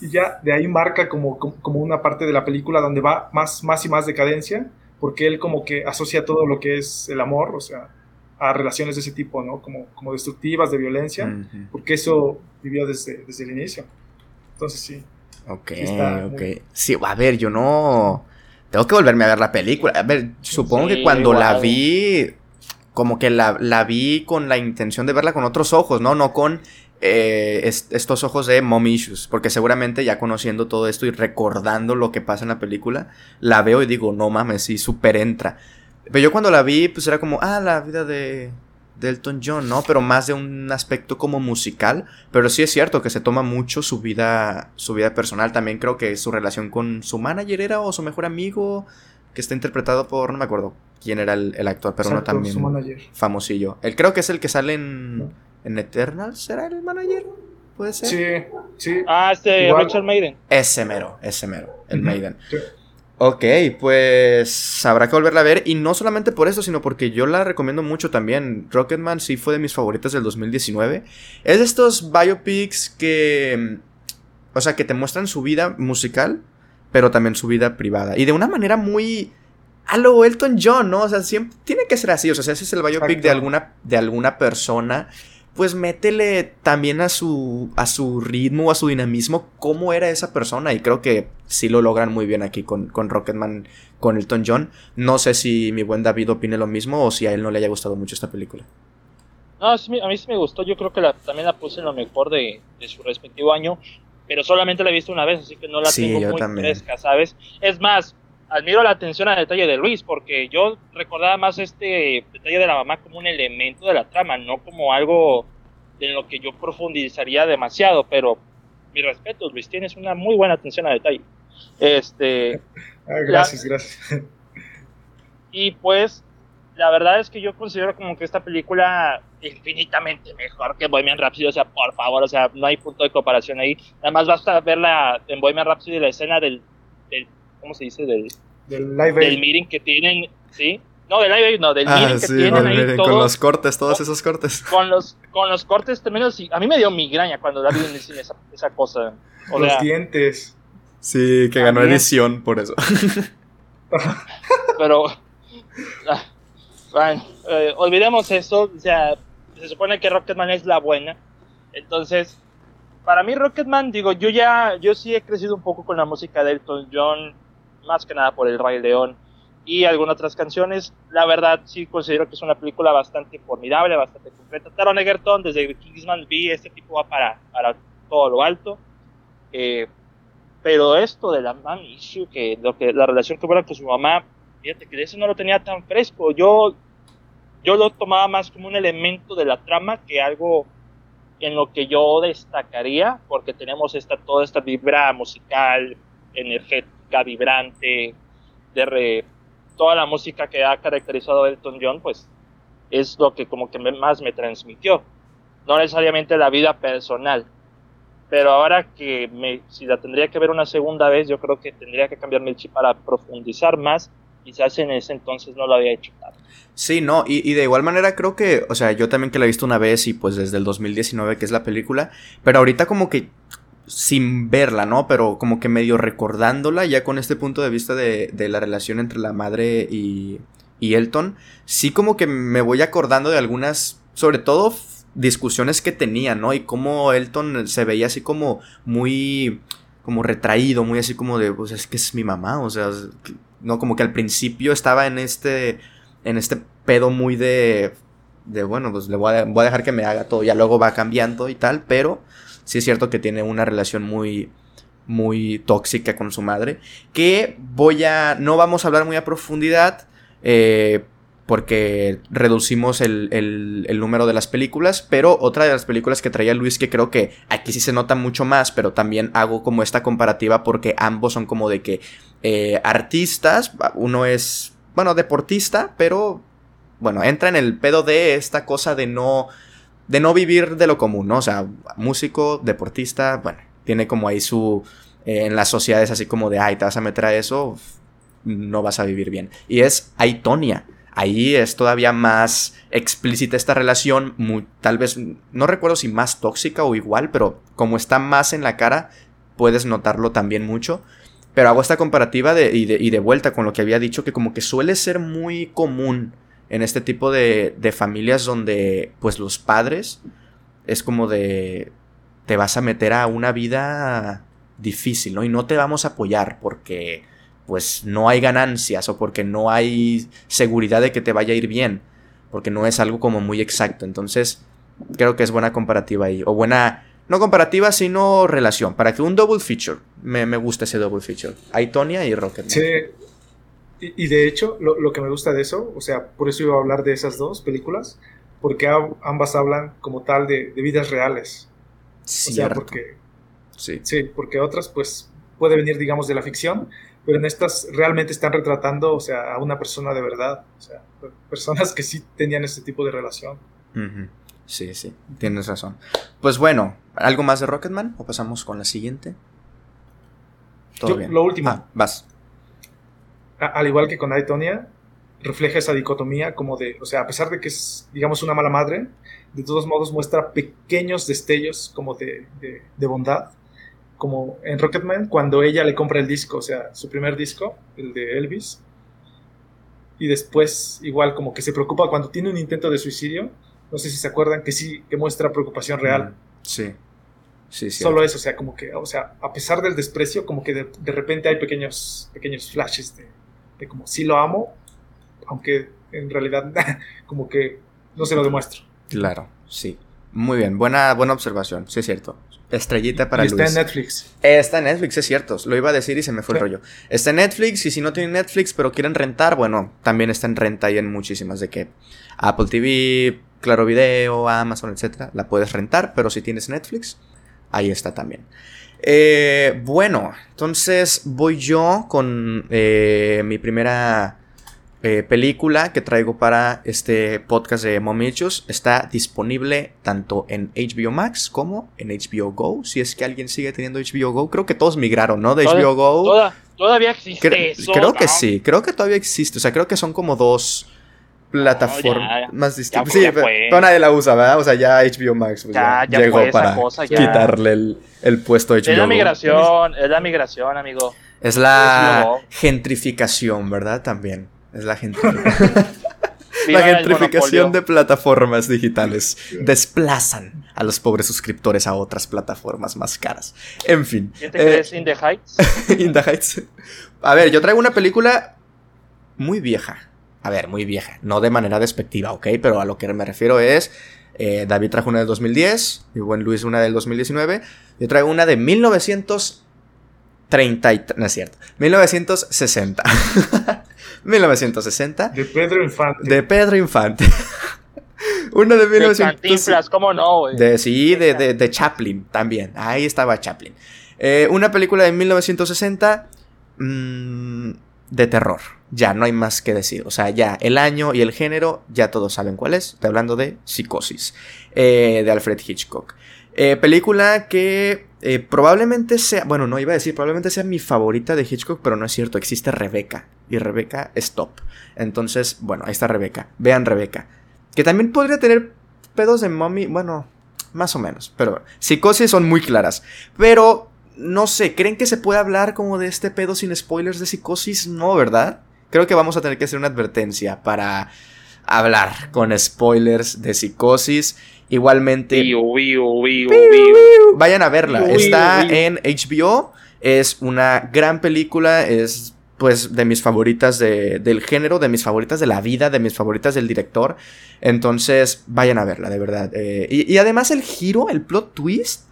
Y ya de ahí marca como, como, una parte de la película donde va más, más y más decadencia porque él como que asocia todo lo que es el amor, o sea, a relaciones de ese tipo, ¿no? Como, como destructivas, de violencia, porque eso vivió desde, desde el inicio. Entonces sí. Ok, ok. Sí, a ver, yo no... Tengo que volverme a ver la película. A ver, supongo que cuando la vi, como que la, la, vi con la intención de verla con otros ojos, ¿no? No con eh, estos ojos de mom issues, porque seguramente ya conociendo todo esto y recordando lo que pasa en la película, la veo y digo, no mames, sí, súper entra. Pero yo cuando la vi, pues era como, ah, la vida de, de Elton John, ¿no? Pero más de un aspecto como musical. Pero sí es cierto que se toma mucho su vida, su vida personal. También creo que su relación con su manager era o su mejor amigo, que está interpretado por, no me acuerdo quién era el, actor, pero no también famosillo. Él creo que es el que sale en, en Eternal, ¿será el manager? ¿Puede ser? Sí, sí. Ah, este Richard Maiden. Ese mero, ese mero, el Maiden. Ok, pues habrá que volverla a ver. Y no solamente por eso, sino porque yo la recomiendo mucho también. Rocketman sí fue de mis favoritas del 2019. Es de estos biopics que. O sea, que te muestran su vida musical, pero también su vida privada. Y de una manera muy. A lo Elton John, ¿no? O sea, siempre tiene que ser así. O sea, ese es el biopic de alguna, de alguna persona pues métele también a su, a su ritmo, a su dinamismo, cómo era esa persona. Y creo que sí lo logran muy bien aquí con, con Rocketman, con Elton John. No sé si mi buen David opine lo mismo o si a él no le haya gustado mucho esta película. No, a mí sí me gustó. Yo creo que la, también la puse en lo mejor de, su respectivo año. Pero solamente la he visto una vez, así que no la tengo muy fresca, ¿sabes? Es más, admiro la atención al detalle de Luis, porque yo recordaba más este detalle de la mamá como un elemento de la trama, no como algo en lo que yo profundizaría demasiado, pero mi respeto, Luis, tienes una muy buena atención al detalle. Este, ah, gracias, gracias. Y pues, la verdad es que yo considero como que esta película infinitamente mejor que Bohemian Rhapsody, o sea, por favor, o sea, no hay punto de comparación ahí. Nada más basta verla en Bohemian Rhapsody la escena del ¿cómo se dice? Del, del live del meeting que tienen, ¿sí? No, del live no, del ah, meeting que tienen ahí Con los cortes, todos esos cortes. Con los, con los cortes tremendos, sí. A mí me dio migraña cuando la vi en el cine esa, esa cosa. los dientes. Sí, que ganó edición por eso. Pero, ah, bueno, eh, olvidemos eso, o sea, se supone que Rocketman es la buena. Entonces, para mí Rocketman, digo, yo ya, yo sí he crecido un poco con la música de Elton John, más que nada por El Rey León y algunas otras canciones. La verdad, sí considero que es una película bastante formidable, bastante completa. Taron Egerton, desde Kingsman vi, este tipo va para, para todo lo alto. Eh, pero esto de la man issue, que, lo que la relación que hubo con su mamá, fíjate que eso no lo tenía tan fresco. Yo, yo lo tomaba más como un elemento de la trama que algo en lo que yo destacaría, porque tenemos esta, toda esta vibra musical, energética, vibrante, de toda la música que ha caracterizado a Elton John, pues es lo que como que más me transmitió. No necesariamente la vida personal, pero ahora que me, si la tendría que ver una segunda vez, yo creo que tendría que cambiarme el chip para profundizar más. Quizás en ese entonces no lo había hecho tanto. Sí, no, y, de igual manera creo que, o sea, yo también que la he visto una vez y pues desde el 2019 que es la película, pero ahorita como que sin verla, ¿no? Pero como que medio recordándola ya con este punto de vista de, la relación entre la madre y, y Elton, sí como que me voy acordando de algunas, sobre todo discusiones que tenía, ¿no? Y cómo Elton se veía así como muy como retraído, muy así como de, pues es que es mi mamá, o sea, no como que al principio estaba en este en este pedo muy de de bueno, pues le voy a, voy a dejar que me haga todo, ya luego va cambiando y tal, pero sí es cierto que tiene una relación muy muy tóxica con su madre, que voy a no vamos a hablar muy a profundidad eh, porque reducimos el, el, número de las películas, pero otra de las películas que traía Luis que creo que aquí sí se nota mucho más, pero también hago como esta comparativa porque ambos son como de que eh, artistas, uno es, bueno, deportista, pero bueno, entra en el pedo de esta cosa de no, de no vivir de lo común, ¿no? O sea, músico, deportista, bueno, tiene como ahí su, eh, en las sociedades así como de, ay, te vas a meter a eso, no vas a vivir bien. Y es Aitonia ahí es todavía más explícita esta relación, tal vez, no recuerdo si más tóxica o igual, pero como está más en la cara, puedes notarlo también mucho. Pero hago esta comparativa y, de, vuelta con lo que había dicho, que como que suele ser muy común en este tipo de, de familias donde pues los padres es como de te vas a meter a una vida difícil, ¿no? Y no te vamos a apoyar porque pues no hay ganancias o porque no hay seguridad de que te vaya a ir bien, porque no es algo como muy exacto. Entonces, creo que es buena comparativa ahí. O buena, no comparativa, sino relación. Para que un double feature, me, me gusta ese double feature. Aitonia y Rocketman. Sí. Y, y de hecho, lo, lo, que me gusta de eso, o sea, por eso iba a hablar de esas dos películas, porque ambas hablan como tal de, de vidas reales. Cierto. O sea, porque, sí. sí, porque otras, pues, puede venir, digamos, de la ficción, pero en estas realmente están retratando, o sea, a una persona de verdad, o sea, personas que sí tenían este tipo de relación. Uh -huh. Sí, sí, tienes razón. Pues bueno, ¿algo más de Rocketman o pasamos con la siguiente? Todo Yo, bien. Lo último. Ah, vas. A, al igual que con Aitonia, refleja esa dicotomía como de, o sea, a pesar de que es, digamos, una mala madre, de todos modos muestra pequeños destellos como de, de, de bondad como en Rocketman, cuando ella le compra el disco, o sea, su primer disco, el de Elvis, y después igual como que se preocupa cuando tiene un intento de suicidio, no sé si se acuerdan que sí, que muestra preocupación real. Sí. Sí, sí. Solo eso, o sea, como que, o sea, a pesar del desprecio, como que de, de repente hay pequeños, pequeños flashes de, de, como, sí lo amo, aunque en realidad como que no se lo demuestro. Claro, sí. Muy bien, buena, buena observación, sí es cierto. Estrellita para y está Luis. en Netflix. Está en Netflix, es cierto. Lo iba a decir y se me fue Sí. el rollo. Está en Netflix y si no tienen Netflix pero quieren rentar, bueno, también está en renta y en muchísimas de que Apple TV, Claro Video, Amazon, etcétera. La puedes rentar, pero si tienes Netflix, ahí está también. Eh, bueno, entonces voy yo con eh, mi primera eh, película que traigo para este podcast de Momichos. Está disponible tanto en HBO Max como en HBO Go. Si es que alguien sigue teniendo HBO Go, creo que todos migraron, ¿no? De Toda- HBO Go. Toda- todavía existe Cre- eso. creo que sí, creo que todavía existe. O sea, creo que son como dos ya. más distintas. fue, Sí, ya pero, nadie la usa, ¿verdad? O sea, ya HBO Max pues, Ya, ya ya llegó para cosa, ya. quitarle el, el puesto a HBO Es la migración, es la migración, amigo. Es la gentrificación, ¿verdad? También. Es la gentrificación. La gentrificación de plataformas digitales desplazan a los pobres suscriptores a otras plataformas más caras. En fin. ¿Quién te eh, crees in the heights? In the Heights. A ver, yo traigo una película muy vieja. A ver, muy vieja. No de manera despectiva, ¿ok? Pero a lo que me refiero es. eh, David trajo una del 2010. Mi buen Luis una del 2019. Yo traigo una de 1930. y- No es cierto. 1960. 1960. De Pedro Infante. De Pedro Infante. una de De 1960. Cantinflas, ¿cómo no, güey? De, sí, de, de, de Chaplin también. Ahí estaba Chaplin. Eh, una película de 1960 mm, de terror. Ya, no hay más que decir. O sea, ya el año y el género, ya todos saben cuál es. Estoy hablando de Psicosis, eh, de Alfred Hitchcock. Eh, película que eh, probablemente sea, bueno, no iba a decir, probablemente sea mi favorita de Hitchcock, pero no es cierto, existe Rebeca. Y Rebeca es top. Entonces, bueno, ahí está Rebeca. Vean Rebeca. Que también podría tener pedos de mommy, bueno, más o menos. Pero psicosis son muy claras. Pero, no sé, ¿creen que se puede hablar como de este pedo sin spoilers de psicosis? No, ¿verdad? Creo que vamos a tener que hacer una advertencia para hablar con spoilers de psicosis. Igualmente, vayan a verla. Está en HBO. Es una gran película. Es pues de mis favoritas de- del género, de mis favoritas de la vida, de mis favoritas del director. Entonces, vayan a verla, de verdad. Eh, y, y además el giro, el plot twist,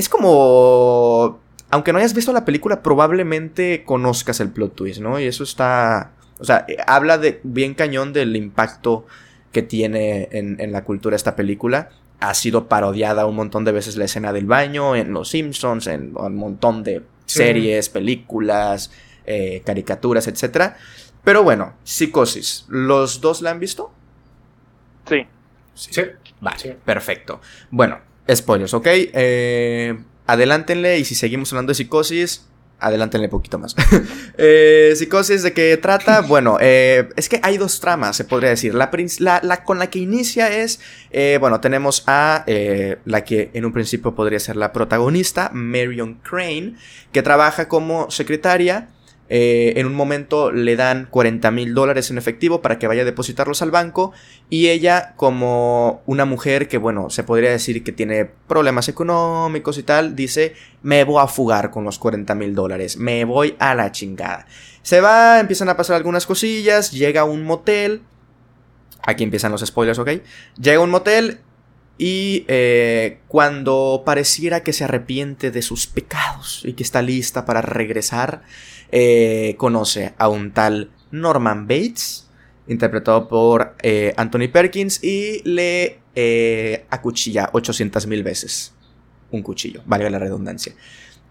es como... Aunque no hayas visto la película, probablemente conozcas el plot twist, ¿no? Y eso está... O sea, eh, habla de bien cañón del impacto que tiene en, en la cultura esta película. Ha sido parodiada un montón de veces la escena del baño, en Los Simpsons, en un montón de Sí. series, películas, eh, caricaturas, etc. Pero bueno, Psicosis. ¿Los dos la han visto? Sí. Sí. Vale, Sí. perfecto. Bueno, spoilers, ¿ok? Eh, adelántenle y si seguimos hablando de psicosis, adelántenle poquito más. Eh, psicosis, ¿de qué trata? Bueno, eh, es que hay dos tramas, se podría decir. La, prin- la- la con la que inicia es, eh, bueno, tenemos a eh, la que en un principio podría ser la protagonista, Marion Crane, que trabaja como secretaria. Eh, en un momento le dan 40 mil dólares en efectivo para que vaya a depositarlos al banco. Y ella, como una mujer que, bueno, se podría decir que tiene problemas económicos y tal, dice, me voy a fugar con los 40 mil dólares, me voy a la chingada. Se va, empiezan a pasar algunas cosillas, llega a un motel. Aquí empiezan los spoilers, ¿ok? Llega a un motel Y eh, cuando pareciera que se arrepiente de sus pecados y que está lista para regresar, eh, conoce a un tal Norman Bates, interpretado por eh, Anthony Perkins, y le acuchilla 800 mil veces un cuchillo, valga la redundancia.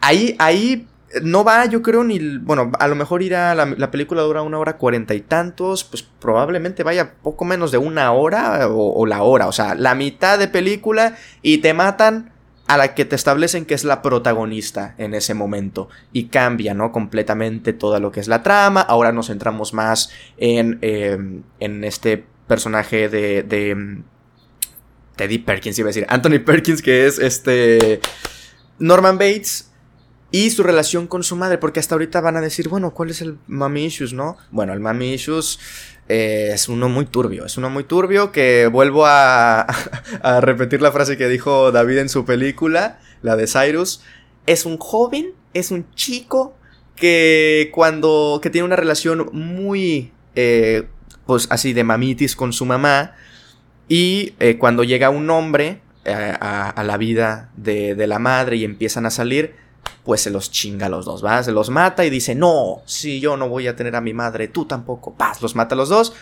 Ahí, ahí no va, yo creo, ni. Bueno, a lo mejor irá. La, la película dura una hora cuarenta y tantos. Pues probablemente vaya poco menos de una hora o, la hora. O sea, la mitad de película y te matan a la que te establecen que es la protagonista en ese momento. Y cambia, ¿no? Completamente todo lo que es la trama. Ahora nos centramos más en, em, en este personaje de, de. Em, Teddy Perkins, iba a decir. Anthony Perkins, que es este. Norman Bates y su relación con su madre, porque hasta ahorita van a decir, bueno, ¿cuál es el mami issues, no? Bueno, el mami issues eh, es uno muy turbio, es uno muy turbio que vuelvo a, repetir la frase que dijo David en su película, la de Cyrus, es un joven, es un chico que cuando, que tiene una relación muy, eh, pues así de mamitis con su mamá, y eh, cuando llega un hombre a, a, la vida de, de la madre y empiezan a salir, pues se los chinga a los dos, ¿va? Se los mata y dice, no, si yo no voy a tener a mi madre, tú tampoco, paz, los mata a los dos.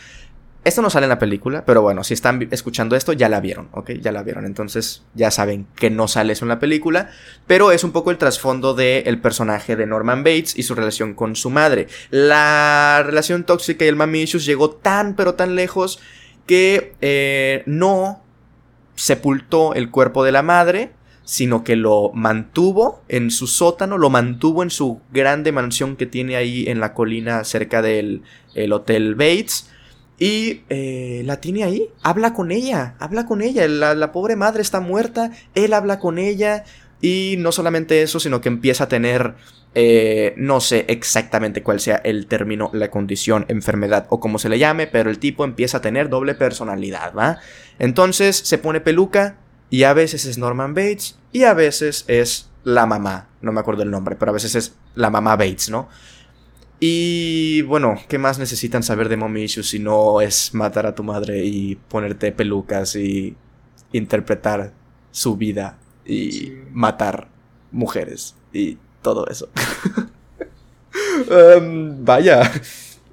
Esto no sale en la película, pero bueno, si están escuchando esto, ya la vieron, ¿ok? Ya la vieron, entonces ya saben que no sale eso en la película, pero es un poco el trasfondo del personaje de Norman Bates y su relación con su madre. La relación tóxica y el mami issues llegó tan, pero tan lejos que eh, no sepultó el cuerpo de la madre, sino que lo mantuvo en su sótano, lo mantuvo en su grande mansión que tiene ahí en la colina cerca del Hotel Bates. Y eh, la tiene ahí, habla con ella, habla con ella, la, pobre madre está muerta, él habla con ella y no solamente eso, sino que empieza a tener, eh, no sé exactamente cuál sea el término, la condición, enfermedad o como se le llame, pero el tipo empieza a tener doble personalidad, ¿va? Entonces se pone peluca, y a veces es Norman Bates y a veces es la mamá. No me acuerdo el nombre, pero a veces es la mamá Bates, ¿no? Y bueno, ¿qué más necesitan saber de Mommy Issues si no es matar a tu madre y ponerte pelucas y interpretar su vida y matar mujeres y todo eso? Em, vaya,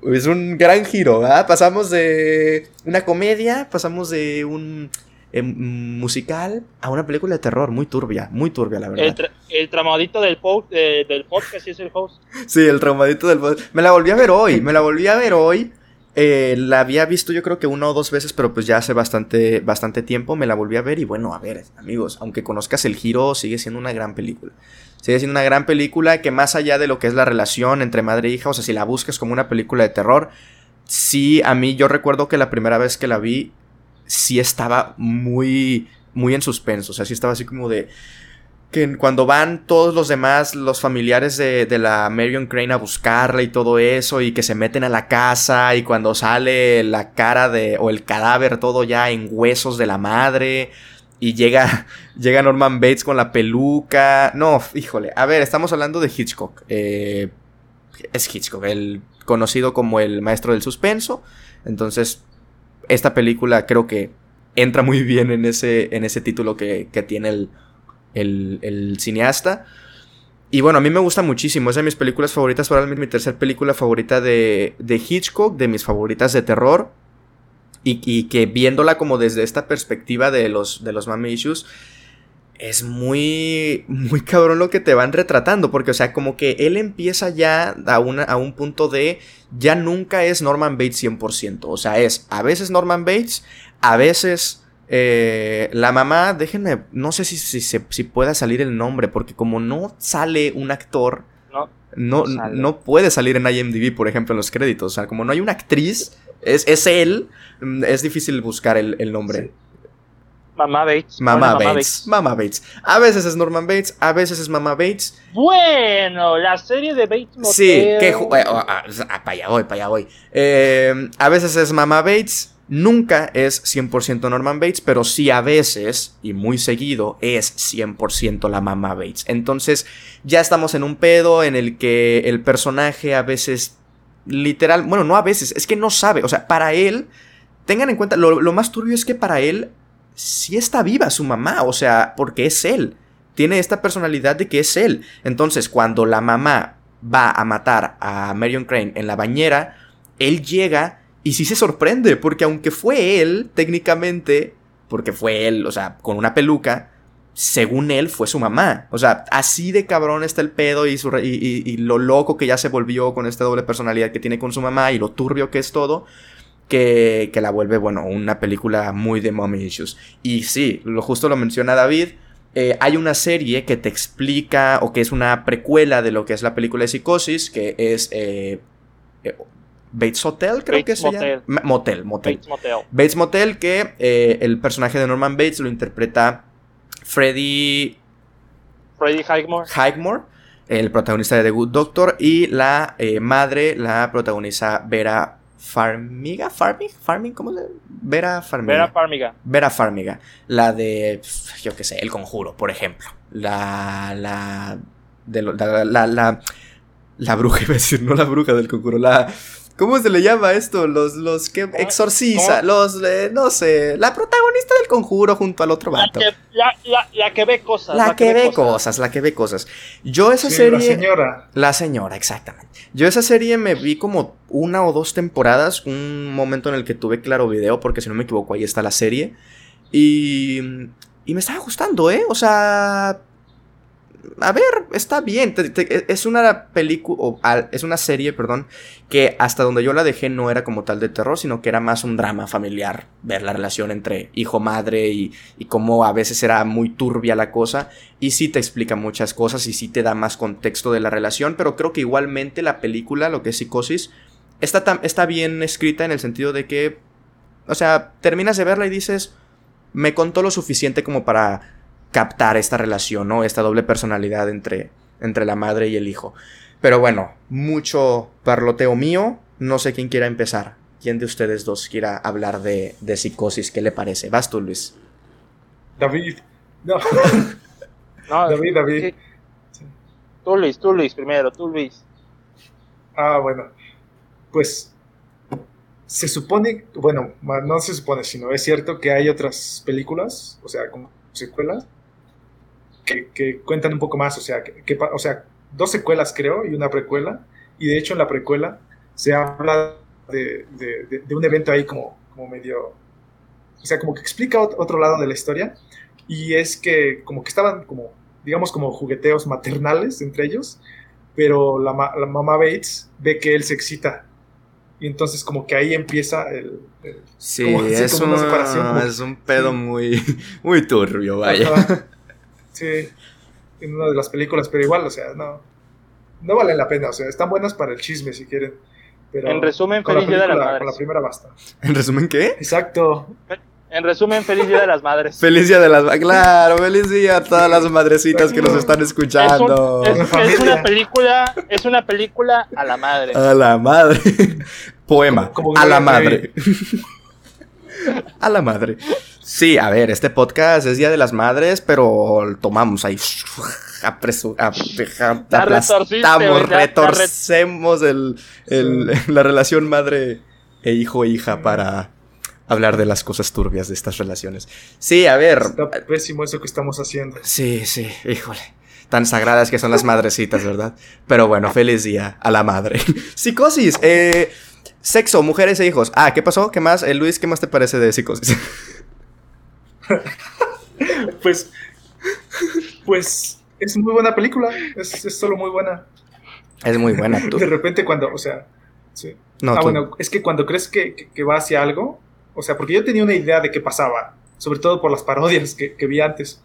es un gran giro, ¿verdad? Pasamos de una comedia, pasamos de un Em, musical a una película de terror muy turbia, muy turbia, la verdad. El, traumadito del, del podcast es el host. sí, el traumadito del podcast. Me la volví a ver hoy, me la volví a ver hoy. Eh, la había visto yo creo que una o dos veces, pero pues ya hace bastante, bastante tiempo me la volví a ver y bueno, a ver, amigos, aunque conozcas el giro, sigue siendo una gran película. Sigue siendo una gran película que más allá de lo que es la relación entre madre e hija, o sea, si la buscas como una película de terror, sí, a mí yo recuerdo que la primera vez que la vi, sí estaba muy, muy en suspenso. O sea, sí estaba así como de que cuando van todos los demás, los familiares de, de, la Marion Crane a buscarla y todo eso, y que se meten a la casa, y cuando sale la cara de, o el cadáver todo ya en huesos de la madre, y llega, llega Norman Bates con la peluca. No, híjole, a ver, estamos hablando de Hitchcock. Eh, es Hitchcock, el conocido como el maestro del suspenso. Entonces, esta película creo que entra muy bien en ese, en ese título que, tiene el, el, cineasta. Y bueno, a mí me gusta muchísimo. Es de mis películas favoritas. Probablemente mi tercera película favorita de, de Hitchcock, de mis favoritas de terror. Y, y, que viéndola como desde esta perspectiva de los, de los mami issues, es muy, muy cabrón lo que te van retratando, porque, o sea, como que él empieza ya a, una, a un punto de, ya nunca es Norman Bates 100%, o sea, es a veces Norman Bates, a veces eh, la mamá, déjenme, no sé si, si, si, pueda salir el nombre, porque como no sale un actor, no, no, puede salir en IMDb, por ejemplo, en los créditos, o sea, como no hay una actriz, es, es él, mm, es difícil buscar el, el nombre. Mamá Bates. Mamá, Bates. Mamá Bates. A veces es Norman Bates, a veces es Mamá Bates. Bueno, la serie de Bates Motel. Sí, que. Ah, para allá voy, para allá voy. Eh, a veces es Mamá Bates. Nunca es 100% Norman Bates, pero sí a veces, y muy seguido, es 100% la mamá Bates. Entonces, ya estamos en un pedo en el que el personaje a veces, literal, bueno, no a veces, es que no sabe, o sea, para él, tengan en cuenta, lo, lo más turbio es que para él sí está viva su mamá, o sea, porque es él. Tiene esta personalidad de que es él. Entonces, cuando la mamá va a matar a Marion Crane en la bañera, él llega y sí se sorprende, porque aunque fue él, técnicamente, porque fue él, o sea, con una peluca, según él fue su mamá. O sea, así de cabrón está el pedo y, y, lo loco que ya se volvió con esta doble personalidad que tiene con su mamá y lo turbio que es todo que, la vuelve, bueno, una película muy de mommy issues. Y sí, lo justo lo menciona David. Eh, hay una serie que te explica, o que es una precuela de lo que es la película de Psicosis, que es eh, eh, Bates Hotel, creo que se llama. Motel, Motel. Bates Motel. Bates Motel, que el personaje de Norman Bates lo interpreta Freddy. Freddy Highmore. Highmore, el protagonista de The Good Doctor, y la madre la protagoniza Vera Farmiga, Farming, Farming, ¿cómo se Vera Farmiga. Vera Farmiga. Vera Farmiga. La de, yo qué sé, El Conjuro, por ejemplo. La, la, de la, la, la, la bruja, iba a decir, no la bruja del Conjuro, la, ¿Cómo se le llama esto? Los, los que exorciza, los, eh, no sé, la protagonista del conjuro junto al otro vato. La que, ve cosas. La, que, ve cosas. la que ve cosas. Yo esa serie... La señora. La señora, exactamente. Yo esa serie me vi como una o dos temporadas, un momento en el que tuve claro video, porque si no me equivoco ahí está la serie. Y... Y me estaba gustando, ¿eh? O sea, a ver, está bien. es una película, es una serie, perdón, que hasta donde yo la dejé no era como tal de terror, sino que era más un drama familiar. Ver la relación entre hijo-madre y, y cómo a veces era muy turbia la cosa. Y sí te explica muchas cosas y sí te da más contexto de la relación, pero creo que igualmente la película, lo que es psicosis, está, está bien escrita en el sentido de que, o sea, terminas de verla y dices, me contó lo suficiente como para captar esta relación, ¿no? Esta doble personalidad entre, entre la madre y el hijo. Pero bueno, mucho parloteo mío. No sé quién quiera empezar. ¿Quién de ustedes dos quiera hablar de, psicosis? ¿Qué le parece? Vas tú, Luis. David. No. David, David. Tú, Luis, tú, Luis, primero, tú, Luis. Ah, bueno. Pues se supone, bueno, no se supone, sino es cierto que hay otras películas, o sea, como secuelas, que, cuentan un poco más, o sea, que, o sea, dos secuelas creo y una precuela, y de hecho en la precuela se habla de, un evento ahí como, como medio, o sea, como que explica otro lado de la historia, y es que como que estaban como, digamos, como jugueteos maternales entre ellos, pero la, mamá Bates ve que él se excita. Y entonces como que ahí empieza el... sí, es, una separación, es un pedo muy, muy turbio, vaya. Sí, en una de las películas, pero igual, o sea, no, no vale la pena, o sea, están buenas para el chisme si quieren. Pero en resumen, feliz día de las madres. Con la primera basta. ¿En resumen qué? Exacto. En resumen, feliz día de las madres. feliz día de las madres. Claro, feliz día a todas las madrecitas que nos están escuchando. Es, una película, es una película a la madre. A la madre. Poema. a la madre. a la madre. Sí, a ver, este podcast es Día de las Madres, pero tomamos ahí. Apresu, aplastamos, retorcemos el, la relación madre e hijo e hija para hablar de las cosas turbias de estas relaciones. Sí, a ver. Está pésimo eso que estamos haciendo. Sí, sí, híjole. Tan sagradas que son las madrecitas, ¿verdad? Pero bueno, feliz día a la madre. Psicosis, eh. Sexo, mujeres e hijos. Ah, ¿qué pasó? ¿Qué más? Eh, Luis, ¿qué más te parece de psicosis? pues, pues es muy buena película, es, solo muy buena. Es muy buena. De repente cuando, o sea, sí. No, ah, bueno, es que cuando crees que, va hacia algo, o sea, porque yo tenía una idea de qué pasaba, sobre todo por las parodias que, vi antes.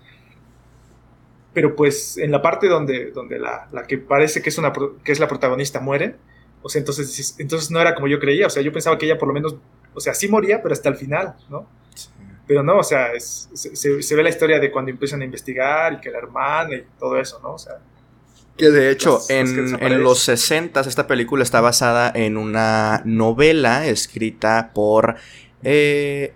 Pero pues en la parte donde, donde la, que parece que es, una, que es la protagonista muere, o sea, entonces, entonces no era como yo creía, o sea, yo pensaba que ella por lo menos, o sea, sí moría, pero hasta el final, ¿no? Pero no, o sea, se, ve la historia de cuando empiezan a investigar y que la hermana y todo eso, ¿no? O sea. Que de hecho, en, los 60 esta película está basada en una novela escrita por. Eh,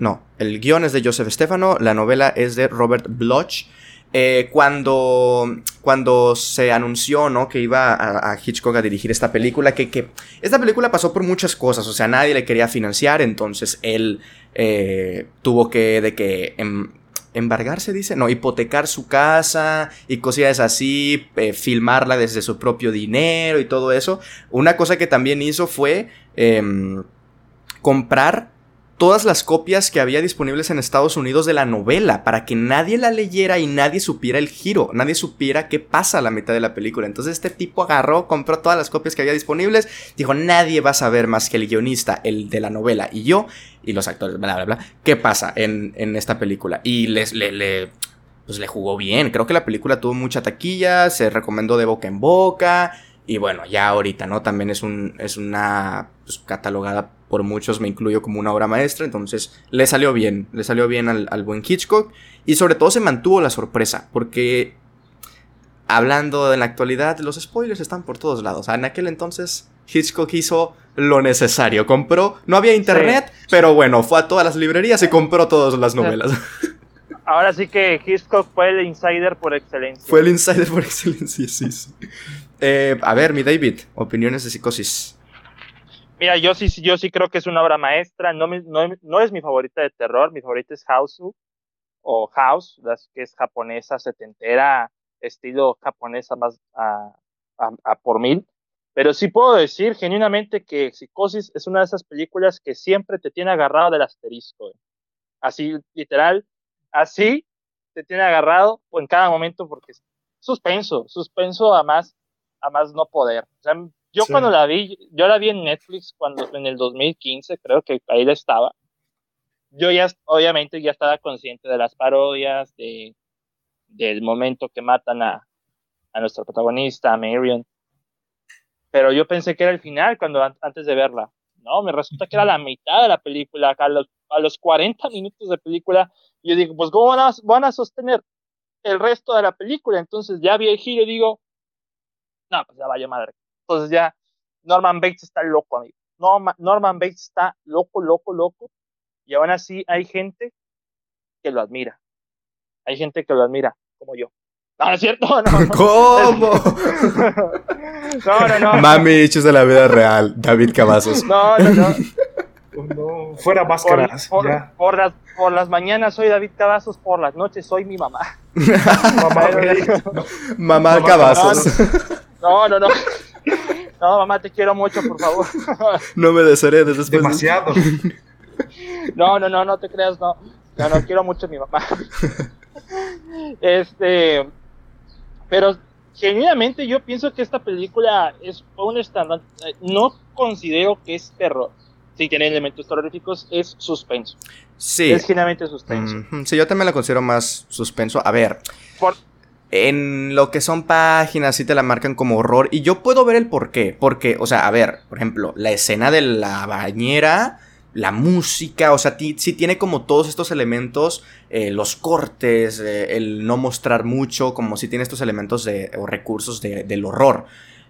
no, el guion es de Joseph Stefano, la novela es de Robert Bloch. eh, cuando, cuando se anunció, ¿no? Que iba a, Hitchcock a dirigir esta película, que, que, esta película pasó por muchas cosas, o sea, nadie le quería financiar, entonces él eh, tuvo que, de que... Em, embargarse, dice, no, hipotecar su casa y cosillas así, eh, filmarla desde su propio dinero y todo eso. Una cosa que también hizo fue em, comprar todas las copias que había disponibles en Estados Unidos de la novela para que nadie la leyera y nadie supiera el giro, nadie supiera qué pasa a la mitad de la película. Entonces este tipo agarró, compró todas las copias que había disponibles, dijo, nadie va a saber más que el guionista, el de la novela y yo y los actores, bla, bla, bla, qué pasa en, esta película. Y les, le, pues le jugó bien, creo que la película tuvo mucha taquilla, se recomendó de boca en boca. Y bueno, ya ahorita, ¿no? También es, un, es una pues, catalogada por muchos, me incluyo como una obra maestra, entonces le salió bien, le salió bien al, buen Hitchcock y sobre todo se mantuvo la sorpresa, porque hablando de la actualidad, los spoilers están por todos lados. En aquel entonces Hitchcock hizo lo necesario, compró, no había internet, pero bueno, fue a todas las librerías y compró todas las novelas. Ahora sí que Hitchcock fue el insider por excelencia. Fue el insider por excelencia, sí, sí. Eh, a ver, mi David, opiniones de psicosis. Mira, yo sí, yo sí creo que es una obra maestra. No, no, es mi favorita de terror. Mi favorita es House o House, que es japonesa, setentera, estilo japonesa más a, por mil. Pero sí puedo decir genuinamente que Psicosis es una de esas películas que siempre te tiene agarrado del asterisco. Así, literal, así te tiene agarrado en cada momento porque es suspenso, suspenso a más, a más no poder. O sea, yo cuando la vi, yo la vi en Netflix cuando en el 2015, creo que ahí la estaba. Yo ya, obviamente, ya estaba consciente de las parodias, de, del momento que matan a, a nuestra protagonista, a Marion. Pero yo pensé que era el final cuando antes de verla. No, me resulta que era la mitad de la película, a los, a los 40 minutos de película. Y yo digo, pues, ¿cómo van a, van a sostener el resto de la película? Entonces ya vi el giro y digo, no, pues ya vaya madre. Entonces ya Norman Bates está loco, amigo. Norman, Bates está loco, loco, loco. Y aún así hay gente que lo admira. Hay gente que lo admira, como yo. No, es cierto, no. ¿Cómo? no, no, no. Mami, hechos de la vida real, David Cavazos. No, no, no. No, fuera máscaras. Por, por, las, por las mañanas soy David Cavazos, por las noches soy mi mamá. mamá, mamá Cavazos. No, no, no. No, mamá, te quiero mucho, por favor. No me desheredes después. Demasiado. No, no, no, no te creas, no. No, no, quiero mucho a mi mamá. Este. Pero genuinamente yo pienso que esta película es un estándar. No considero que es terror. Si tiene elementos terroríficos, es suspenso. Sí. Es genuinamente suspenso. Sí, yo también la considero más suspenso. A ver. Por, en lo que son páginas sí te la marcan como horror y yo puedo ver el por qué, porque, o sea, a ver, por ejemplo, la escena de la bañera, la música, o sea, sí tiene como todos estos elementos, eh, los cortes, eh, el no mostrar mucho, como si tiene estos elementos de, o recursos del horror.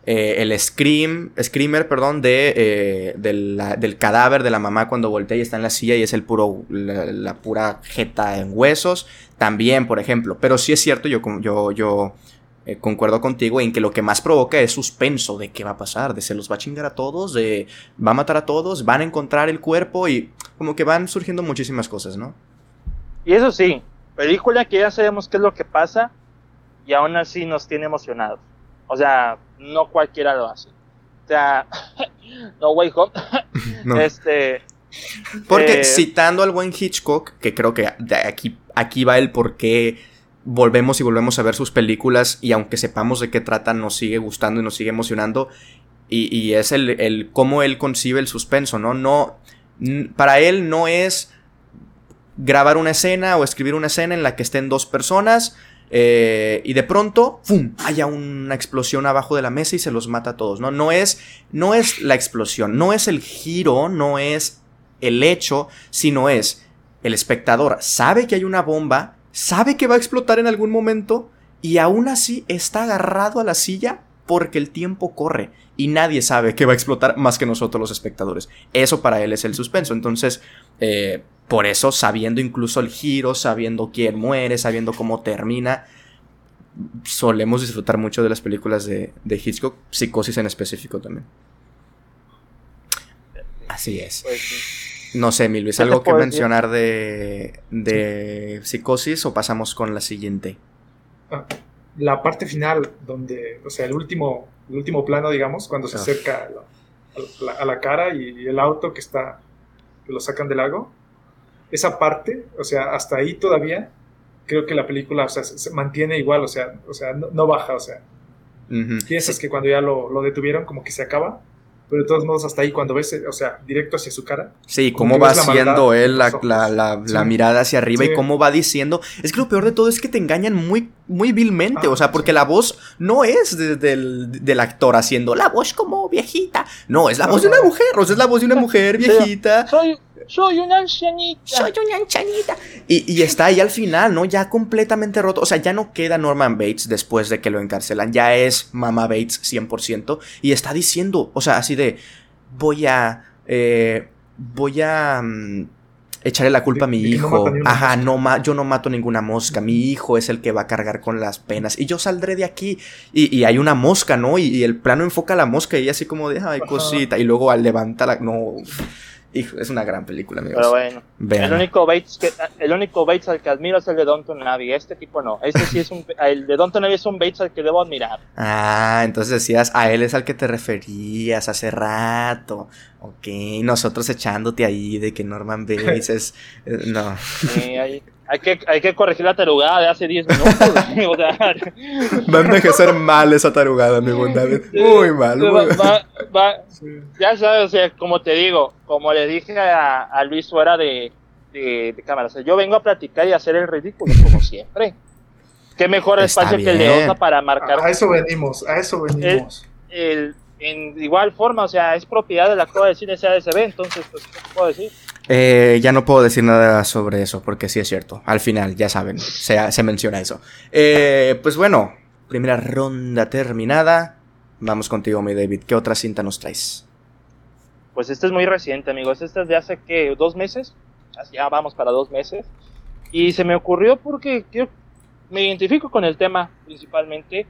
Eh, el scream, screamer, perdón, de, del cadáver de la mamá cuando voltea y está en la silla y es el puro, la, pura jeta en huesos. También, por ejemplo. Pero sí es cierto, yo, yo, yo eh, concuerdo contigo en que lo que más provoca es suspenso de qué va a pasar, de se los va a chingar a todos, de va a matar a todos, van a encontrar el cuerpo y como que van surgiendo muchísimas cosas, ¿no? Y eso sí, película que ya sabemos qué es lo que pasa y aún así nos tiene emocionados. O sea, no cualquiera lo hace. O sea, no way home. Este. Porque eh, citando al buen Hitchcock, que creo que de aquí, aquí va el por qué volvemos y volvemos a ver sus películas y aunque sepamos de qué tratan, nos sigue gustando y nos sigue emocionando. Y, es el, el, cómo él concibe el suspenso, ¿no? No. Para él no es grabar una escena o escribir una escena en la que estén dos personas eh, y de pronto, ¡fum! haya una explosión abajo de la mesa y se los mata a todos. ¿no? No, es, no es la explosión, no es el giro, no es el hecho, sino es el espectador sabe que hay una bomba, sabe que va a explotar en algún momento y aún así está agarrado a la silla porque el tiempo corre y nadie sabe que va a explotar más que nosotros los espectadores. Eso para él es el suspenso. Entonces, eh, por eso, sabiendo incluso el giro, sabiendo quién muere, sabiendo cómo termina, solemos disfrutar mucho de las películas de, de Hitchcock, Psicosis en específico también. Así es. Pues. No sé, mi Luis, ¿Qué te ¿algo que decir? mencionar de, de Psicosis o pasamos con la siguiente? Ah, La parte final, donde, o sea, el último, el último plano, digamos, cuando se Ah. acerca a la, a la- a la cara y el auto que está, que lo sacan del lago, esa parte, o sea, hasta ahí todavía, creo que la película, o sea, se, mantiene igual, o sea, o sea, no, no baja, o sea, piensas que cuando ya lo, lo detuvieron, como que se acaba, pero de todos modos, hasta ahí, cuando ves, o sea, directo hacia su cara, Sí, Como cómo va la haciendo él la, la- mirada hacia arriba y cómo va diciendo. Es que lo peor de todo es que te engañan muy, muy vilmente. Ah, o sea, porque sí. la voz no es de- del, del actor haciendo la voz como viejita. No, es la No, voz de una mujer. O sea, es la voz de una mujer Sí. viejita. Soy, soy una ancianita. Soy una anchanita. Y, y está ahí al final, ¿no? Ya completamente roto. O sea, ya no queda Norman Bates después de que lo encarcelan. Ya es Mama Bates 100%. Y está diciendo, o sea, así de, voy a... eh, voy a... mm, echarle la culpa a mi no hijo. Ajá, no ma yo no mato ninguna mosca. Mi hijo es el que va a cargar con las penas. Y yo saldré de aquí. Y, y hay una mosca, ¿no? Y, y el plano enfoca a la mosca y ella así como de, ay, cosita. Y luego al levanta la... No... Hijo, es una gran película, amigos. Pero bueno, el Véanla. único Bates que el único Bates al que admiro es el de Downton Abbey. Este tipo no. Este sí es un el de Downton Abbey es un Bates al que debo admirar. Ah, entonces decías, a él es al que te referías hace rato. Ok, nosotros echándote ahí de que Norman Bates es... eh, no. Eh, hay, hay que hay que corregir la tarugada de hace 10 minutos. o sea, Va a envejecer mal esa tarugada, mi buen David. Muy mal, muy va- mal. va- va- sí. ya sabes, o sea, como te digo, como le dije a, a Luis fuera de, de, de cámara, o sea, yo vengo a platicar y a hacer el ridículo, como siempre. Qué mejor Está espacio que el de bien. Osa para marcar A eso venimos, a eso venimos. el, en igual forma, o sea, es propiedad de la Cueva de Cine CADCB, entonces, pues, ¿qué te puedo decir? Eh, ya no puedo decir nada sobre eso, porque sí es cierto. Al final, ya saben, se, se menciona eso. Eh, pues bueno, primera ronda terminada. Vamos contigo, mi David. ¿Qué otra cinta nos traes? Pues este es muy reciente, amigos. Este es de hace que dos meses. Ya vamos para dos meses. Y se me ocurrió porque quiero- me identifico con el tema principalmente.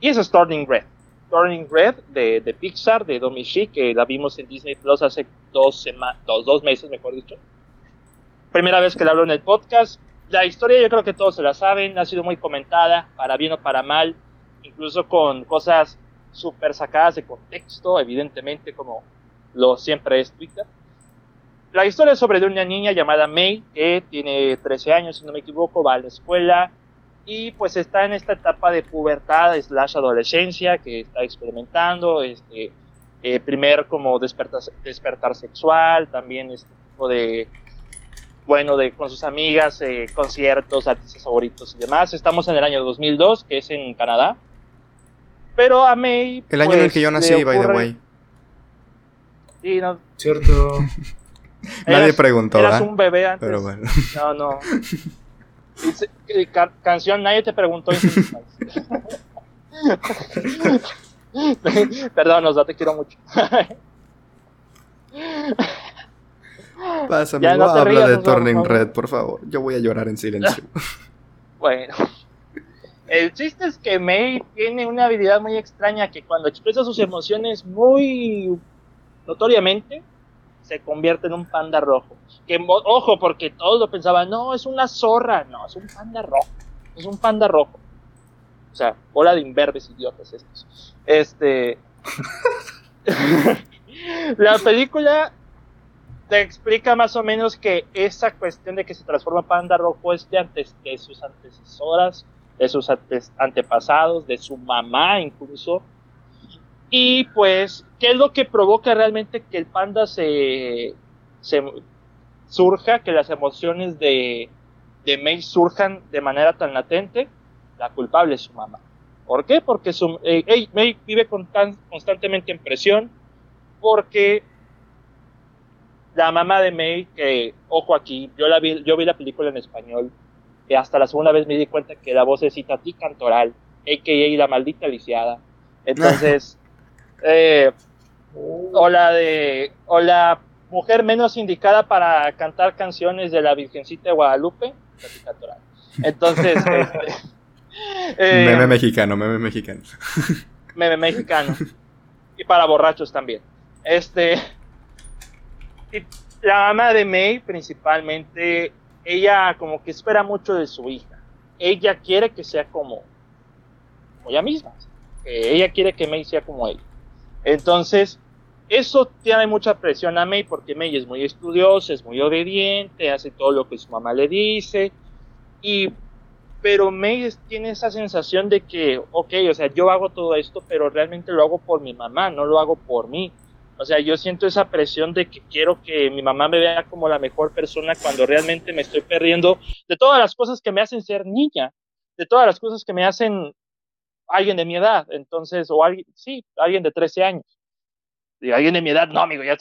Y eso es Turning Red. Turning Red de, de Pixar, de Domichi, que la vimos en Disney Plus hace dos, dos, dos meses, mejor dicho. Primera vez que la hablo en el podcast. La historia yo creo que todos se la saben, ha sido muy comentada, para bien o para mal, incluso con cosas súper sacadas de contexto, evidentemente, como lo siempre es Twitter. La historia es sobre de una niña llamada May, que tiene 13 años, si no me equivoco, va a la escuela y pues está en esta etapa de pubertad slash adolescencia que está experimentando, este, eh, primer como despertar, despertar sexual, también este tipo de, bueno, de con sus amigas, eh, conciertos, artistas favoritos y demás. Estamos en el año 2002, que es en Canadá. Pero a May... El año en el pues, que yo nací, by the way. Sí, no, Cierto. Nadie preguntó, Eras ¿verdad? un bebé antes. Pero bueno. No, no. Dice, eh, ca- canción, nadie te preguntó. Perdón, Osva, te quiero mucho. Pásame, Ya, no te habla rías, de Turning. Red, por favor. Yo voy a llorar en silencio. Bueno. El chiste es que May tiene una habilidad muy extraña que cuando expresa sus emociones muy notoriamente, se convierte en un panda rojo. Que, ojo, porque todos lo pensaban, no, es una zorra, no, es un panda rojo. Es un panda rojo. O sea, bola de imberbes idiotas estos. Este. la película te explica más o menos que esa cuestión de que se transforma en panda rojo es de, antes, de sus antecesoras, de sus antepasados, de su mamá incluso. Y pues, ¿qué es lo que provoca realmente que el panda se, surja, que las emociones de, de May surjan de manera tan latente? La culpable es su mamá. ¿Por qué? Porque eh, May vive con tan- constantemente en presión, porque la mamá de May, que, ojo aquí, yo, la vi, yo vi la película en español, y hasta la segunda vez me di cuenta que la voz es Itatí Cantoral, a.k.a. la maldita lisiada. Entonces, eh, o la de, o la mujer menos indicada para cantar canciones de la Virgencita de Guadalupe. Entonces, este, Eh, meme mexicano, meme mexicano. meme mexicano. Y para borrachos también. Este. la mamá de May, principalmente, ella como que espera mucho de su hija. Ella quiere que sea como, como ella misma. ella quiere que May sea como ella. Entonces, eso tiene mucha presión a May porque May es muy estudiosa, es muy obediente, hace todo lo que su mamá le dice. Y, pero May tiene esa sensación de que, ok, o sea, yo hago todo esto, pero realmente lo hago por mi mamá, no lo hago por mí. O sea, yo siento esa presión de que quiero que mi mamá me vea como la mejor persona cuando realmente me estoy perdiendo de todas las cosas que me hacen ser niña, de todas las cosas que me hacen alguien de mi edad, entonces, o alguien, sí, alguien de 13 años. Alguien de mi edad, no, amigo, ya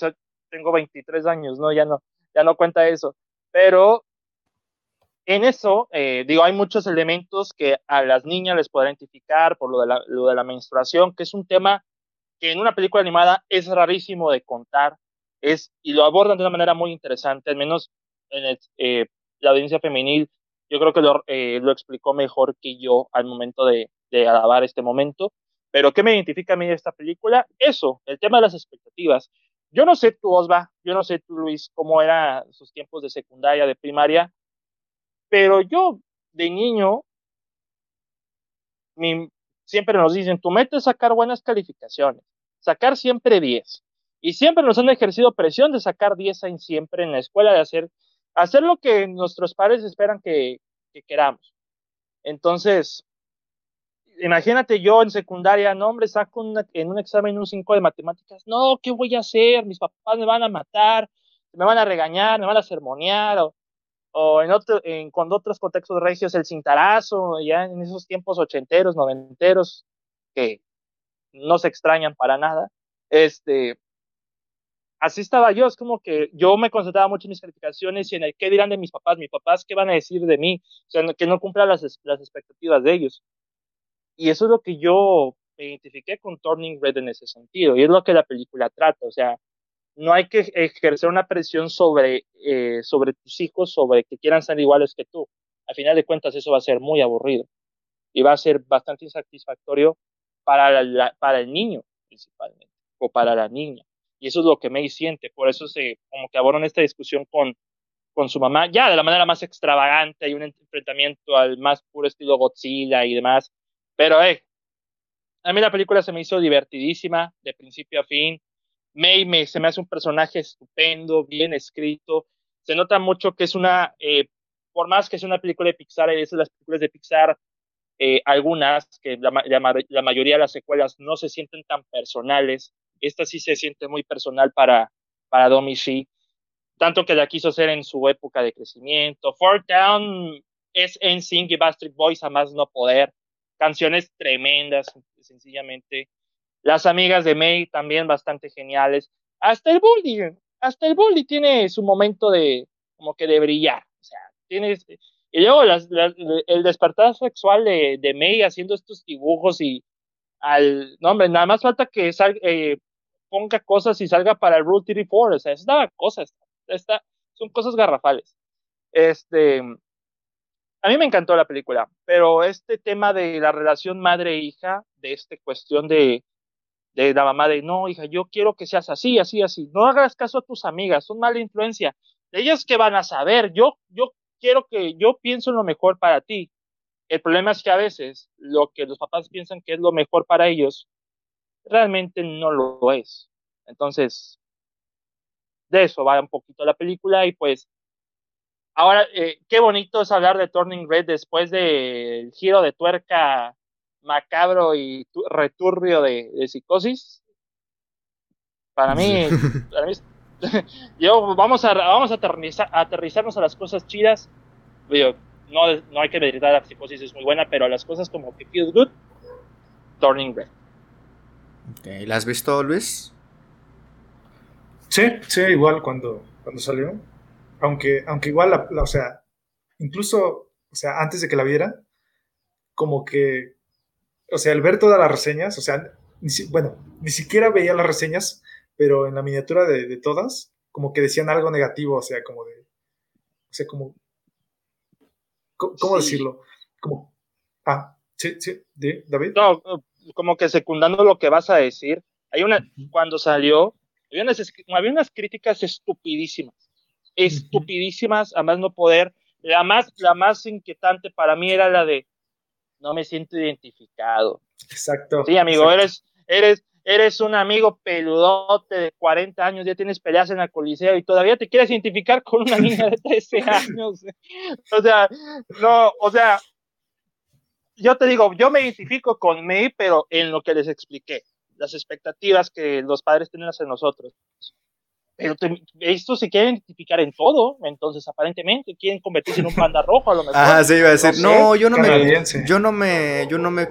tengo 23 años, no, ya no, ya no cuenta eso. Pero en eso, eh, digo, hay muchos elementos que a las niñas les puedo identificar por lo de, la, lo de la menstruación, que es un tema que en una película animada es rarísimo de contar, es, y lo abordan de una manera muy interesante, al menos en eh, la audiencia femenil, yo creo que lo, eh, lo, explicó mejor que yo al momento de, de alabar este momento. Pero ¿qué me identifica a mí esta película? Eso, el tema de las expectativas. Yo no sé tú, Osva, yo no sé tú, Luis, cómo eran sus tiempos de secundaria, de primaria, pero yo de niño siempre nos dicen, tu meta es sacar buenas calificaciones, sacar siempre 10. Y siempre nos han ejercido presión de sacar 10 en siempre en la escuela, de hacer, hacer lo que nuestros padres esperan que queramos. Entonces, imagínate yo en secundaria, no, hombre, saco en un examen un 5 de matemáticas, no, ¿qué voy a hacer? Mis papás me van a matar, me van a regañar, me van a sermonear, o, o en, otro, en con otros contextos regios el cintarazo, ya en esos tiempos ochenteros, noventeros, que no se extrañan para nada, este, así estaba yo, es como que yo me concentraba mucho en mis calificaciones y en el qué dirán de mis papás, mis papás qué van a decir de mí, o sea, que no cumpla las, las expectativas de ellos. Y eso es lo que yo me identifiqué con Turning Red en ese sentido, y es lo que la película trata, o sea, no hay que ejercer una presión sobre, eh, sobre tus hijos, sobre que quieran ser iguales que tú. Al final de cuentas, eso va a ser muy aburrido y va a ser bastante insatisfactorio para, la, para el niño, principalmente, o para la niña. Y eso es lo que me siente. Por eso se, como que abordan esta discusión con, con su mamá, ya de la manera más extravagante, hay un enfrentamiento al más puro estilo Godzilla y demás. Pero, eh, a mí la película se me hizo divertidísima, de principio a fin. May me, se me hace un personaje estupendo, bien escrito. Se nota mucho que es una, eh, por más que es una película de Pixar, es de las películas de Pixar, eh, algunas, que la, la, mayoría de las secuelas no se sienten tan personales. Esta sí se siente muy personal para, para Domi Shi, tanto que la quiso hacer en su época de crecimiento. Fort Down es en Sing y Bastard Boys a más no poder. Canciones tremendas, sencillamente. Las amigas de May también bastante geniales. Hasta el Bully, hasta el Bully tiene su momento de, como que de brillar. O sea, tiene, y luego el despertar sexual de, May haciendo estos dibujos y al, no hombre, nada más falta que salga, eh, ponga cosas y salga para el Rule 34, o sea, es nada cosas, está, son cosas garrafales. Este, a mí me encantó la película, pero este tema de la relación madre-hija, de esta cuestión de, de la mamá de, no, hija, yo quiero que seas así, así, así. No hagas caso a tus amigas, son mala influencia. Ellas que van a saber, yo, yo quiero que, yo pienso en lo mejor para ti. El problema es que a veces lo que los papás piensan que es lo mejor para ellos, realmente no lo es. Entonces, de eso va un poquito la película y pues, ahora, eh, qué bonito es hablar de Turning Red después del giro de tuerca macabro y returbio de, psicosis. Para mí, yo vamos a, vamos a aterrizarnos a las cosas chidas. no, no hay que meditar, la psicosis es muy buena, pero las cosas como que feel good, turning red. Okay. ¿La has visto, Luis? Sí, sí, igual cuando, cuando salió. Aunque, aunque igual, la, o sea, incluso, o sea, antes de que la viera, como que o sea, al ver todas las reseñas, o sea, bueno, ni siquiera veía las reseñas, pero en la miniatura de, todas, como que decían algo negativo, o sea, como de, o sea, como, ¿cómo, decirlo? Como, ah, Sí, sí, David. No, como que secundando lo que vas a decir, hay una, cuando salió, había unas, había unas críticas estupidísimas, estupidísimas, a más no poder. La más, la más inquietante para mí era la de, no me siento identificado. Exacto. Sí, amigo, eres, eres, eres un amigo peludote de 40 años, ya tienes peleas en la coliseo y todavía te quieres identificar con una niña de 13 años. O sea, no, o sea, yo te digo, yo me identifico con May, pero en lo que les expliqué, las expectativas que los padres tienen hacia nosotros. Pero esto se quiere identificar en todo, entonces aparentemente quieren convertirse en un panda rojo a lo mejor. Ah, sí, iba a decir, no, yo no me, yo no me, yo no me,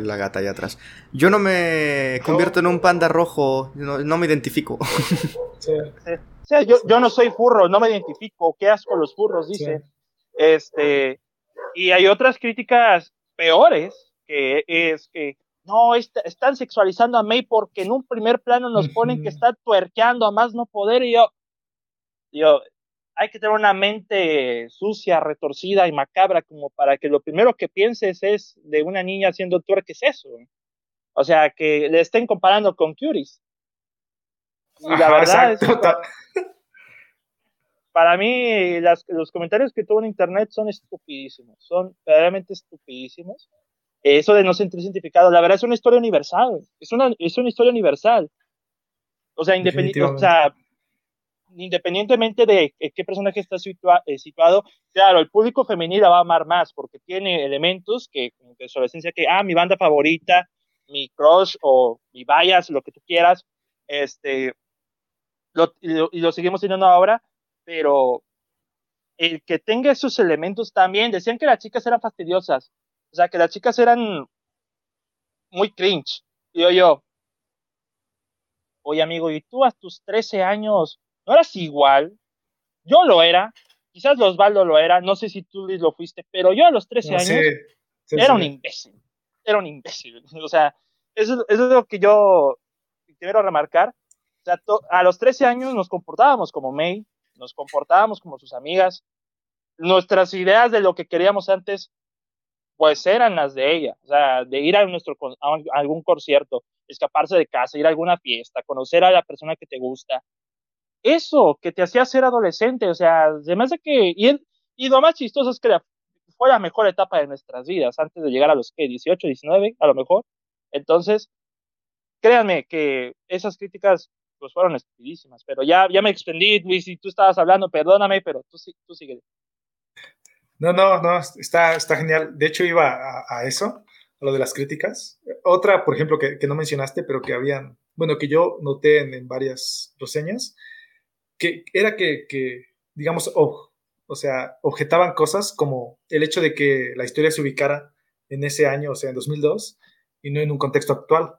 la gata allá atrás, yo no me convierto en un panda rojo, no, me identifico. Sí. O sea, yo, yo no soy furro, no me identifico, qué asco los furros, dice. Este, y hay otras críticas peores, que es que no, están sexualizando a May porque en un primer plano nos ponen que está tuerqueando a más no poder y yo, yo, hay que tener una mente sucia, retorcida y macabra como para que lo primero que pienses es de una niña haciendo twerk es eso. O sea, que le estén comparando con Curies. Y la verdad es para mí los comentarios que tuvo en internet son estupidísimos, son verdaderamente estupidísimos. Eso de no sentirse identificado, la verdad es una historia universal, es una, es una historia universal. O sea, independientemente de qué personaje está eh, situado, claro, el público femenino va a amar más porque tiene elementos que, que su adolescencia, que, ah, mi banda favorita, mi crush o mi bias, lo que tú quieras, este, lo, y lo seguimos teniendo ahora, pero el que tenga esos elementos también, decían que las chicas eran fastidiosas, o sea, que las chicas eran muy cringe. Y yo, yo, oye amigo, ¿y tú a tus 13 años no eras igual? Yo lo era, quizás Osvaldo lo era, no sé si tú lo fuiste, pero yo a los 13 años era un imbécil, era un imbécil. O sea, eso, eso es lo que yo quiero remarcar. O sea, a los 13 años nos comportábamos como May, nos comportábamos como sus amigas, nuestras ideas de lo que queríamos antes, pues eran las de ella, o sea, de ir a, nuestro, algún concierto, escaparse de casa, ir a alguna fiesta, conocer a la persona que te gusta. Eso que te hacía ser adolescente, o sea, además de que, y, y lo más chistoso es que fue la mejor etapa de nuestras vidas, antes de llegar a los que 18, 19, a lo mejor. Entonces, créanme que esas críticas pues fueron estupidísimas. Pero ya, ya me extendí, Luis, y tú estabas hablando, perdóname, pero tú, tú sigue. No, no, no, está, está genial. De hecho, iba a, eso, a lo de las críticas. Otra, por ejemplo, que, no mencionaste, pero que habían, bueno, que yo noté en, varias reseñas, que era que, digamos, o sea, objetaban cosas como el hecho de que la historia se ubicara en ese año, o sea, en 2002, y no en un contexto actual.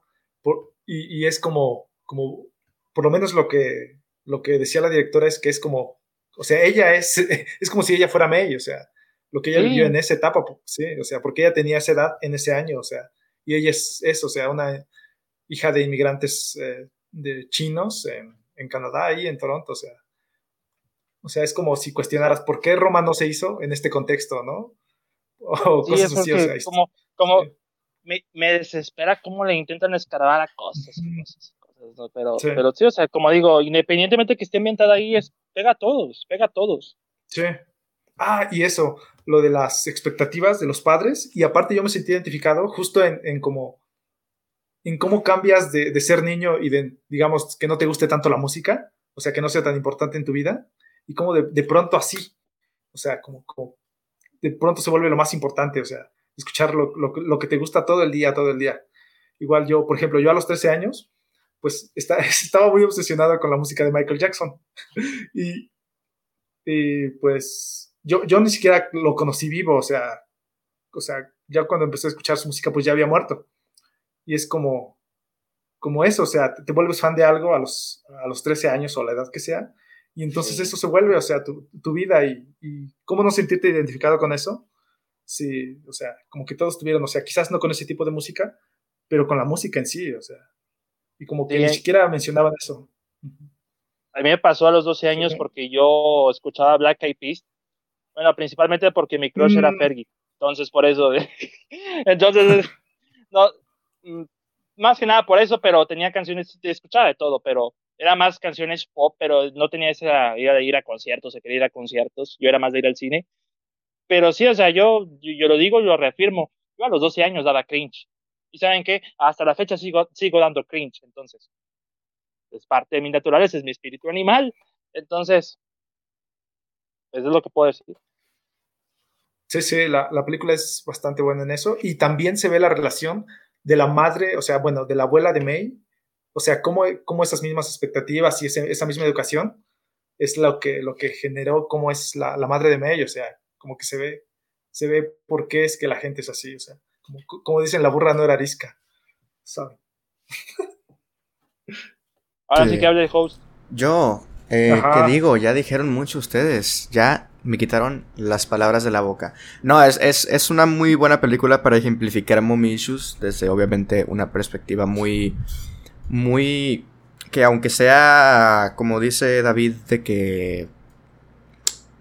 Y, es como, como por lo menos lo que, lo que decía la directora es que es como, o sea, ella es, es como si ella fuera May, o sea, lo que ella vivió en esa etapa, sí, o sea, porque ella tenía esa edad en ese año, o sea, y ella es eso, o sea, una hija de inmigrantes eh, de chinos en, en, Canadá y en Toronto, o sea, o sea, es como si cuestionaras por qué Roma no se hizo en este contexto, ¿no? O cosas así, o sea, como, como me, me, desespera cómo le intentan escarbar a cosas. cosas. Pero, sí. pero sí, o sea, como digo, independientemente que esté ambientada ahí, es, pega a todos, pega a todos. Sí. Ah, y eso, lo de las expectativas de los padres, y aparte yo me sentí identificado justo en, en como en cómo cambias de, de, ser niño y de, digamos, que no te guste tanto la música, o sea, que no sea tan importante en tu vida, y cómo de, de pronto así, o sea, como, como, de pronto se vuelve lo más importante, o sea, escuchar lo, lo, lo, que te gusta todo el día, todo el día. Igual yo, por ejemplo, yo a los 13 años, pues estaba muy obsesionado con la música de Michael Jackson. y, pues yo, yo ni siquiera lo conocí vivo, o sea, o sea, ya cuando empecé a escuchar su música, pues ya había muerto. Y es como, como eso, o sea, te, vuelves fan de algo a los, a los 13 años o la edad que sea, y entonces eso se vuelve, o sea, tu, tu vida y, y, cómo no sentirte identificado con eso. Sí, o sea, como que todos tuvieron, o sea, quizás no con ese tipo de música, pero con la música en sí, o sea, y como que ni siquiera mencionaban eso. A mí me pasó a los 12 años porque yo escuchaba Black Eyed Peas. Bueno, principalmente porque mi crush era mm. Fergie. Entonces, por eso. Entonces, no, mm, más que nada por eso, pero tenía canciones, escuchaba de todo, pero era más canciones pop, pero no tenía esa idea de ir a conciertos, se quería ir a conciertos, yo era más de ir al cine. Pero sí, o sea, yo, yo, lo digo y lo reafirmo, yo a los 12 años daba cringe. Y saben qué, hasta la fecha sigo, sigo dando cringe, entonces, es parte de mi naturaleza, es mi espíritu animal, entonces, eso es lo que puedo decir. Sí, sí, la, la, película es bastante buena en eso. Y también se ve la relación de la madre, o sea, bueno, de la abuela de May. O sea, cómo, cómo esas mismas expectativas y esa misma educación es lo que, lo que generó cómo es la, la, madre de May. O sea, como que se ve, se ve por qué es que la gente es así. O sea, como, como dicen, la burra no era arisca. ¿Saben? Ahora sí, que hable el host. Yo, eh, ¿qué digo? Ya dijeron mucho ustedes. Ya me quitaron las palabras de la boca. No, es, es, es una muy buena película para ejemplificar Mommy Issues desde obviamente una perspectiva muy, muy, que aunque sea, como dice David, de que,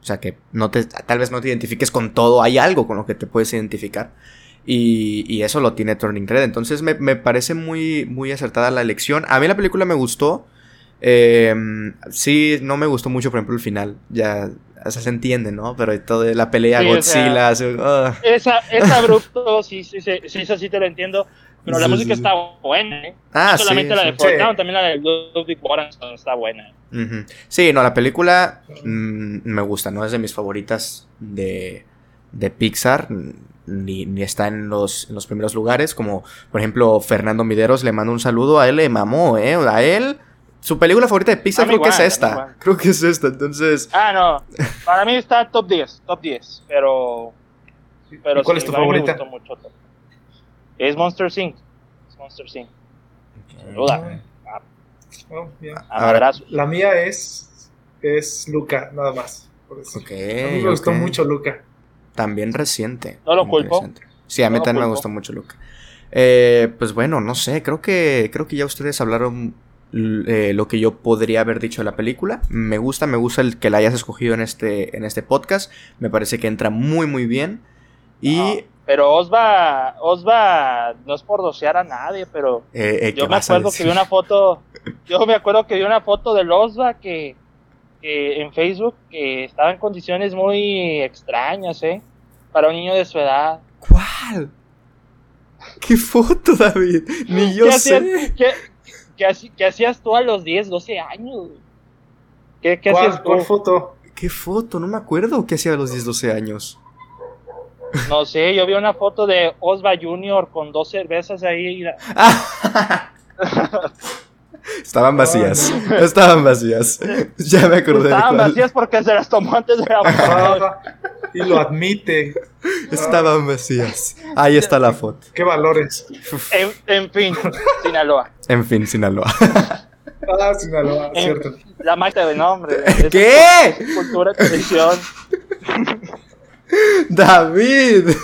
o sea, que no te, tal vez no te identifiques con todo, hay algo con lo que te puedes identificar. Y, y eso lo tiene Turning Red. Entonces me, me, parece muy, muy acertada la elección. A mí la película me gustó. Eh, sí, no me gustó mucho, por ejemplo, el final. Ya o sea, se entiende, ¿no? Pero toda la pelea Godzilla. esa, es abrupto, sí, sí, sí, sí, eso sí te lo entiendo. Pero la música está buena, ¿eh? Ah, no solamente la de Fortnite, también la de Ludwig Göransson está buena. Sí, no, la película mm, me gusta, no es de mis favoritas de, de Pixar, ni, ni está en los, en los primeros lugares, como por ejemplo Fernando Mideros, le mando un saludo, a él le mamó, ¿eh? A él su película favorita de Pixar creo que es esta. Creo que es esta, entonces. Ah, no. Para mí está top 10, top 10. Pero. pero ¿Cuál es tu favorita? Mucho, es Monster Inc. Es Monster Inc. Sin duda. Oh, Ahora, la mía es. Es Luca, nada más. Por eso. Okay, a mí me gustó mucho Luca. También reciente. No lo culpo. Sí, a mí también me gustó mucho Luca. Eh, pues bueno, no sé, creo que creo que ya ustedes hablaron eh, lo que yo podría haber dicho de la película. Me gusta, me gusta el que la hayas escogido en este, en este podcast. Me parece que entra muy, muy bien. Y. Pero Osva, Osva, no es por docear a nadie, pero eh, eh, yo me acuerdo que vi una foto, yo me acuerdo que vi una foto del Osva que, en Facebook que estaba en condiciones muy extrañas, ¿eh? Para un niño de su edad. ¿Cuál? ¿Qué foto, David? Ni yo sé. ¿Qué, hacías tú a los 10, 12 años? ¿Qué, qué hacías ¿Cuál foto? ¿Qué foto? No me acuerdo qué hacía a los 10, 12 años. No sé, yo vi una foto de Osva Junior con dos cervezas ahí. Estaban vacías. Estaban vacías. Ya me acordé. Estaban vacías porque se las tomó antes de la Y lo admite. Estaban vacías. Ahí está la foto. ¿Qué valores? En, fin, Sinaloa. En fin, Sinaloa. Ah, Sinaloa, cierto. La marca de nombre. ¿Qué? Cultura, tradición. David.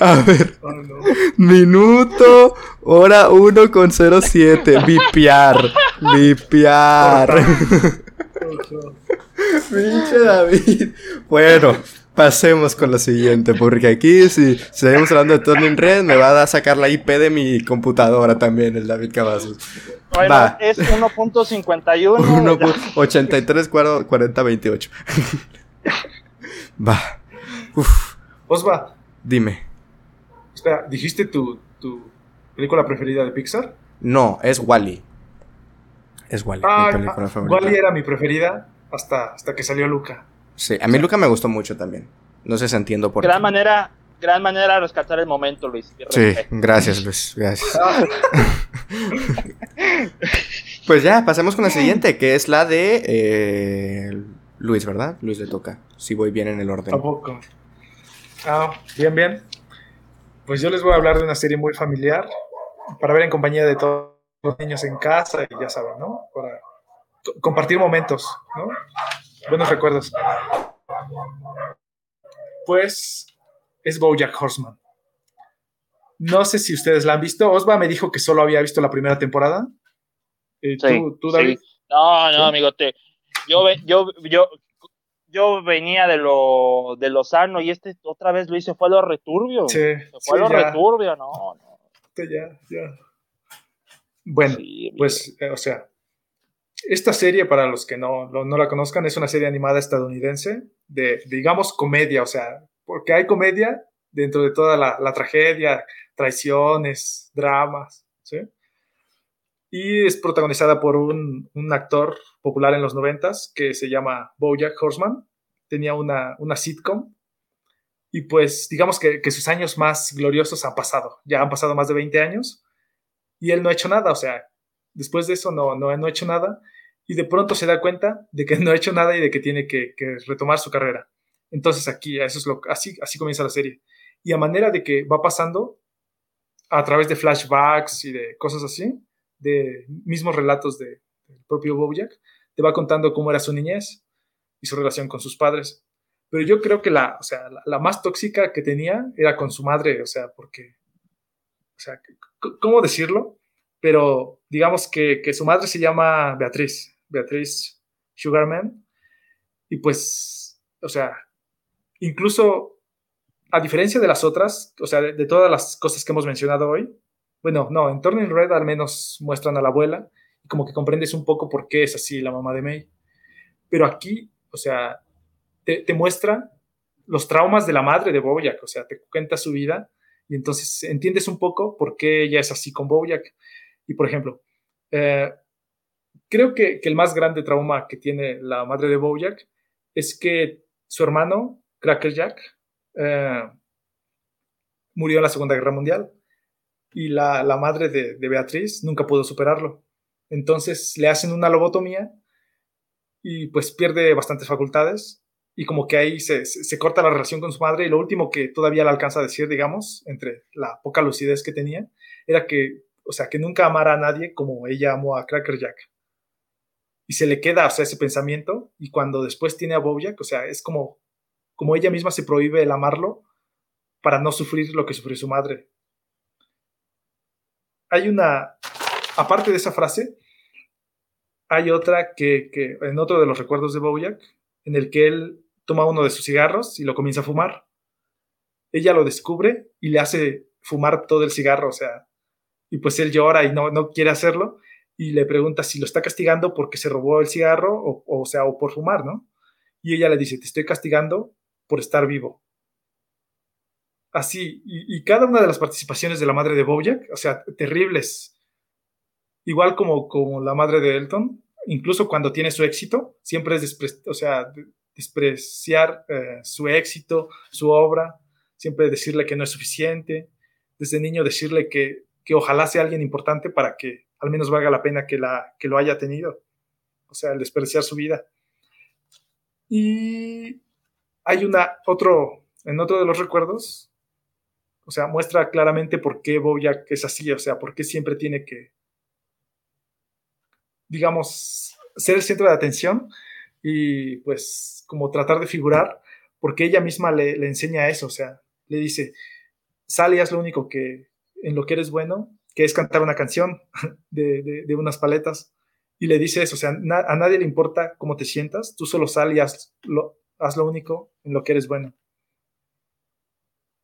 A ver. Minuto, hora 1 con 07. Vipiar. Vipiar. Pinche David. Bueno, pasemos con lo siguiente. Porque aquí, si seguimos hablando de Turning Red, me va a sacar la IP de mi computadora también, el David Cavazos. Bueno, va. es 1.51. 83 40 28. va. Uf. Osva. Dime. Espera, ¿dijiste tu, tu película preferida de Pixar? No, es Wally. Es Wally, mi Ah, película favorita. Wally era mi preferida hasta, hasta que salió Luca. Sí, a mí Luca me gustó mucho también. No sé si entiendo por Gran qué. manera, gran manera de rescatar el momento, Luis. Sí, gracias, Luis. Gracias. Pues ya, pasemos con la siguiente, que es la de eh, Luis, ¿verdad? Luis le toca. Si voy bien en el orden. Tampoco. Ah, bien, bien. Pues yo les voy a hablar de una serie muy familiar para ver en compañía de todos los niños en casa y ya saben, ¿no? Para co- compartir momentos, ¿no? Buenos recuerdos. Pues es BoJack Horseman. No sé si ustedes la han visto. Osva me dijo que solo había visto la primera temporada. Eh, Sí, ¿Tú, tú, David? sí. No, no, ¿Sí? amigote. Yo, yo, yo, yo venía de lo, de lo sano y este otra vez lo hice, fue a lo returbio. Sí, Se fue sí, a lo ya. returbio, no, no. Ya, ya. Bueno, Sí, pues, eh, o sea, esta serie, para los que no, no, no la conozcan, es una serie animada estadounidense de, digamos, comedia, o sea, porque hay comedia dentro de toda la, la tragedia, traiciones, dramas, ¿sí? Y es protagonizada por un, actor popular en los noventas que se llama Bojack Horseman. Tenía una, una sitcom y pues digamos que, sus años más gloriosos han pasado. Ya han pasado más de 20 años y él no ha hecho nada, o sea, después de eso no, no, no ha hecho nada y de pronto se da cuenta de que no ha hecho nada y de que tiene que, retomar su carrera. Entonces aquí, eso es así, así comienza la serie. Y a manera de que va pasando a través de flashbacks y de cosas así, de mismos relatos de, del propio Bojack, te va contando cómo era su niñez y su relación con sus padres. Pero yo creo que la, o sea, la, más tóxica que tenía era con su madre, o sea, porque, o sea, ¿cómo decirlo? Pero digamos que, que su madre se llama Beatriz, Beatriz Sugarman, y pues, o sea, incluso a diferencia de las otras, o sea, de todas las cosas que hemos mencionado hoy, bueno, no, en Turning Red al menos muestran a la abuela y como que comprendes un poco por qué es así la mamá de May. Pero aquí, o sea, te, te muestra los traumas de la madre de Bojack, o sea, te cuenta su vida y entonces entiendes un poco por qué ella es así con Bojack. Y por ejemplo, eh, creo que, el más grande trauma que tiene la madre de Bojack es que su hermano, Cracker Jack, eh, murió en la Segunda Guerra Mundial y la, la madre de, Beatriz nunca pudo superarlo. Entonces le hacen una lobotomía y pues pierde bastantes facultades y como que ahí se, se, se, corta la relación con su madre y lo último que todavía le alcanza a decir, digamos, entre la poca lucidez que tenía, era que, o sea, que nunca amara a nadie como ella amó a Cracker Jack. Y se le queda, o sea, ese pensamiento y cuando después tiene a Bojack, o sea, es como, como ella misma se prohíbe el amarlo para no sufrir lo que sufrió su madre hay una, aparte de esa frase, hay otra que, en otro de los recuerdos de Bojack, en el que él toma uno de sus cigarros y lo comienza a fumar. Ella lo descubre y le hace fumar todo el cigarro, o sea, y pues él llora y no, no quiere hacerlo y le pregunta si lo está castigando porque se robó el cigarro o, o sea, o por fumar, ¿no? Y ella le dice, te estoy castigando por estar vivo así, y, y, cada una de las participaciones de la madre de Bojack, o sea, terribles. Igual como, como la madre de Elton, incluso cuando tiene su éxito, siempre es despre o sea, despreciar eh, su éxito, su obra, siempre decirle que no es suficiente, desde niño decirle que, que ojalá sea alguien importante para que al menos valga la pena que, la, que lo haya tenido, o sea, el despreciar su vida. Y hay una, otro, en otro de los recuerdos, o sea, muestra claramente por qué Bojack es así, o sea, por qué siempre tiene que, digamos, ser el centro de atención y pues como tratar de figurar, porque ella misma le, enseña eso, o sea, le dice, sal y haz lo único que, en lo que eres bueno, que es cantar una canción de, de, unas paletas. Y le dice eso, o sea, a nadie le importa cómo te sientas, tú solo sal y haz lo, haz lo único en lo que eres bueno.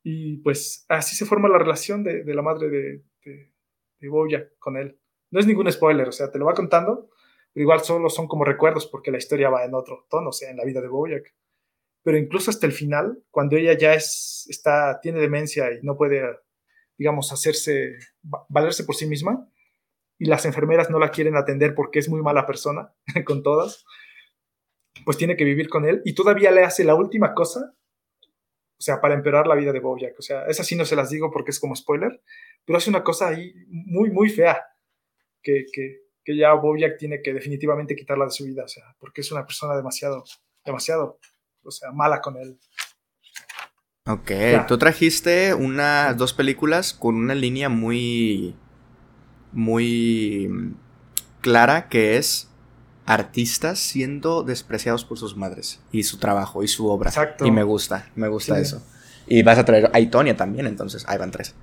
Y pues así se forma la relación de, de la madre de, de, de, con él. No es ningún spoiler, o sea, te lo va contando, pero igual solo son como recuerdos porque la historia va en otro tono, o sea, en la vida de Bojack. Pero incluso hasta el final, cuando ella ya es, está, tiene demencia y no puede, digamos, hacerse, valerse por sí misma, y las enfermeras no la quieren atender porque es muy mala persona con todas, pues tiene que vivir con él y todavía le hace la última cosa o sea, para empeorar la vida de Bojack. O sea, esa sí no se las digo porque es como spoiler, pero hace una cosa ahí muy, muy fea que, que, que ya Bojack tiene que definitivamente quitarla de su vida, o sea, porque es una persona demasiado, demasiado, o sea, mala con él. Ok, ya. tú trajiste unas dos películas con una línea muy, muy clara que es artistas siendo despreciados por sus madres y su trabajo y su obra. Exacto. Y me gusta, me gusta sí. eso. Y vas a traer a Itonia también, entonces ahí van tres.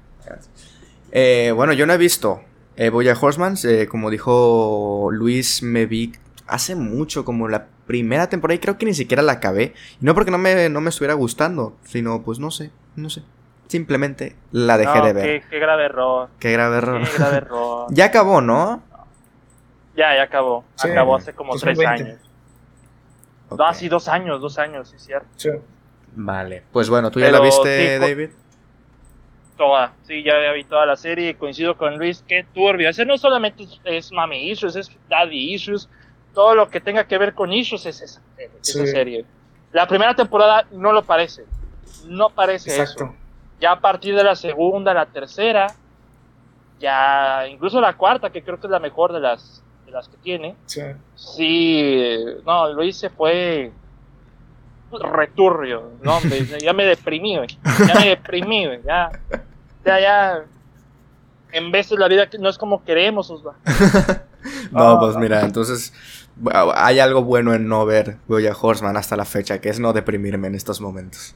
Eh, bueno, yo no he visto eh, Boya Horseman, eh, como dijo Luis, me vi hace mucho, como la primera temporada y creo que ni siquiera la acabé. Y no porque no me, no me estuviera gustando, sino pues no sé, no sé. Simplemente la dejé No, de ver. Qué, qué grave error. Qué grave error. Qué grave error. ya acabó, ¿no? Ya, ya acabó. Sí, acabó hace como tres 2020. años. Ok. No, sí, dos años, dos años, sí, es cierto. Sí. Vale. Pues bueno, ¿tú ya Pero la viste, sí, David? Toda, sí, ya había visto toda la serie y coincido con Luis, que turbio. Ese no solamente es, es mami issues, es daddy issues. Todo lo que tenga que ver con issues es esa, Sí. serie. La primera temporada no lo parece. No parece eso. Exacto. Ya a partir de la segunda, la tercera, ya incluso la cuarta, que creo que es la mejor de las, las que tiene, Sí. sí, no, Luis se fue no, hombre, ya me deprimí, güey, ya me deprimí, güey, ya, ya, ya, en de la vida no es como queremos, Osva. No, pues mira, entonces hay algo bueno en no ver Boya Horseman hasta la fecha, que es no deprimirme en estos momentos.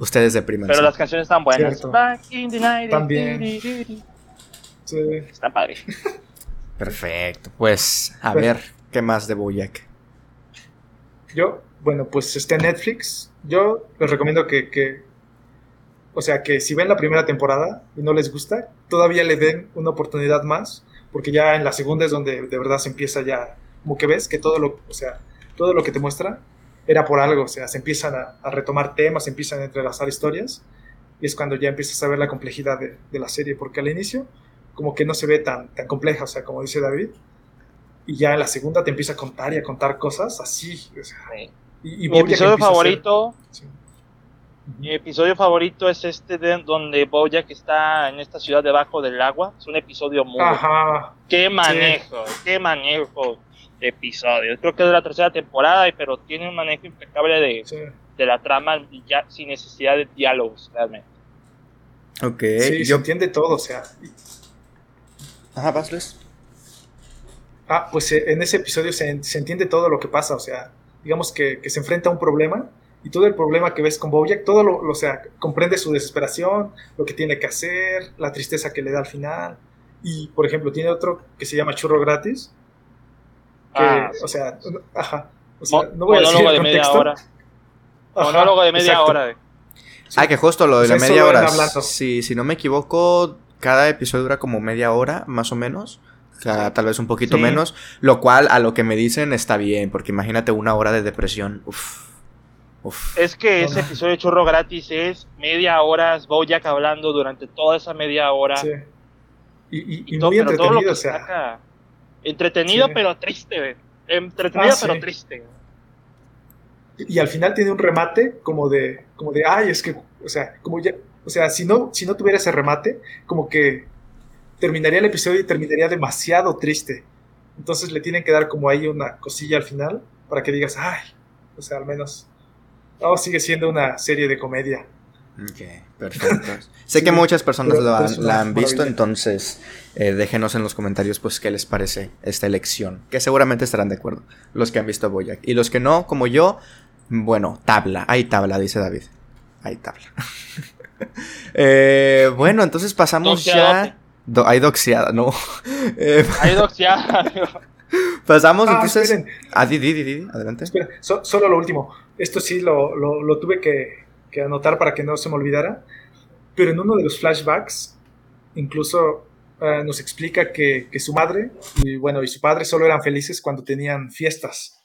Ustedes deprimense. Pero las canciones están buenas. Cierto. Back in the night, También. Sí. Están padres. Perfecto. Pues, a Pues- ver, ¿qué más de Boyack? Yo, bueno, pues está en Netflix. Yo les recomiendo que, que, o sea, que si ven la primera temporada y no les gusta, todavía le den una oportunidad más, porque ya en la segunda es donde de verdad se empieza ya, como que ves que todo lo, o sea, todo lo que te muestra era por algo, o sea, se empiezan a, a retomar temas, se empiezan a entrelazar historias, y es cuando ya empiezas a ver la complejidad de, de la serie, porque al inicio como que no se ve tan, tan compleja, o sea, como dice David, y ya en la segunda te empieza a contar y a contar cosas así, o sea, Sí. y, y Mi Bojack episodio ser- favorito, sí. mi episodio favorito es este de donde Bojack está en esta ciudad debajo del agua. Es un episodio muy Ajá, qué manejo, qué manejo de episodios. Creo que es de la tercera temporada, y- pero tiene un manejo impecable de, sí. de la trama ya sin necesidad de diálogos realmente. Ok. Sí, se yo... entiende todo, o sea. Ajá, vas, Luis. Ah, pues eh, en ese episodio se, se entiende todo lo que pasa, o sea, digamos que, que se enfrenta a un problema y todo el problema que ves con Bojack, todo lo, lo- o sea, comprende su desesperación, lo que tiene que hacer, la tristeza que le da al final. Y, por ejemplo, tiene otro que se llama Churro Gratis, que, Ah, o sea, ajá, o sea, no voy a decir monólogo el de media contexto. hora. Ajá, Monólogo de media exacto. hora. Sí. Ah, que justo lo de O sea, la media hora. si no me equivoco, cada episodio dura como media hora, más o menos. O sea, Sí. tal vez un poquito Sí. menos. Lo cual, a lo que me dicen, está bien. Porque imagínate una hora de depresión. Uf. Uf. Es que ese episodio de Churro Gratis es media hora, Bojack hablando durante toda esa media hora. Sí. Y, y- y Y todo- muy pero todo lo entretenido, que o sea. saca- Entretenido, Sí. pero triste, güey. Entretenido, Ah, sí. pero triste. y al final tiene un remate como de, como de, ay, es que, o sea, como ya, o sea, si no, si no tuviera ese remate, como que terminaría el episodio y terminaría demasiado triste. Entonces le tienen que dar como ahí una cosilla al final para que digas, ay, o sea, al menos, oh, sigue siendo una serie de comedia. Ok, perfecto. sé que muchas personas pero- la han visto, entonces eh, déjenos en los comentarios pues qué les parece esta elección, que seguramente estarán de acuerdo los que han visto Boyack. Y los que no, como yo, bueno, tabla, hay tabla, dice David. Hay tabla. Eh, bueno, entonces pasamos ya... Do- hay doxeada, no. Eh, Ahí doxeada. pasamos Ah, entonces... Ah, di, di, di, di, adelante. espera, so- solo lo último. Esto sí lo, lo- lo tuve que, que anotar para que no se me olvidara. Pero en uno de los flashbacks, incluso eh, nos explica que, que su madre y bueno, y su padre solo eran felices cuando tenían fiestas.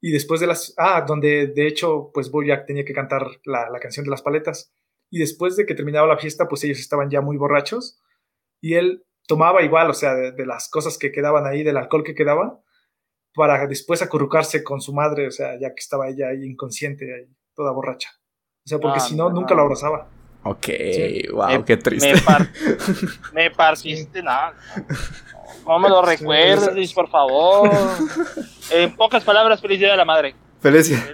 Y después de las... Ah, donde de hecho, pues Bojack tenía que cantar la, la canción de las paletas. Y después de que terminaba la fiesta, pues ellos estaban ya muy borrachos. Y él tomaba igual, o sea, de, de las cosas que quedaban ahí, del alcohol que quedaba, para después acurrucarse con su madre, o sea, ya que estaba ella ahí inconsciente, ahí, toda borracha. O sea, porque Ah, si no, no. nunca la abrazaba. Ok, Sí. wow, Me- qué triste. Me, par- me partiste nada. No me lo recuerdes, por favor. En pocas palabras, feliz día de la madre.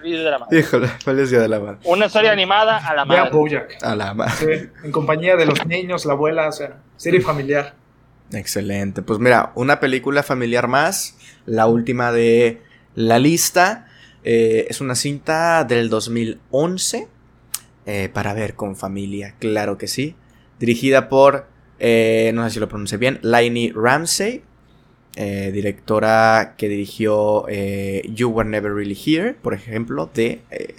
Día de la madre. Híjole, feliz día de la madre. Una serie animada a la Vean madre. Bojack. A la madre. Sí, en compañía de los niños, la abuela, o sea, serie familiar. Excelente. Pues mira, una película familiar más, la última de la lista. eh, es una cinta del 2011 eh, para ver con familia, claro que sí. Dirigida por, eh, no sé si lo pronuncié bien, Lainey Ramsey. Eh, directora que dirigió eh, You Were Never Really Here, por ejemplo, de eh,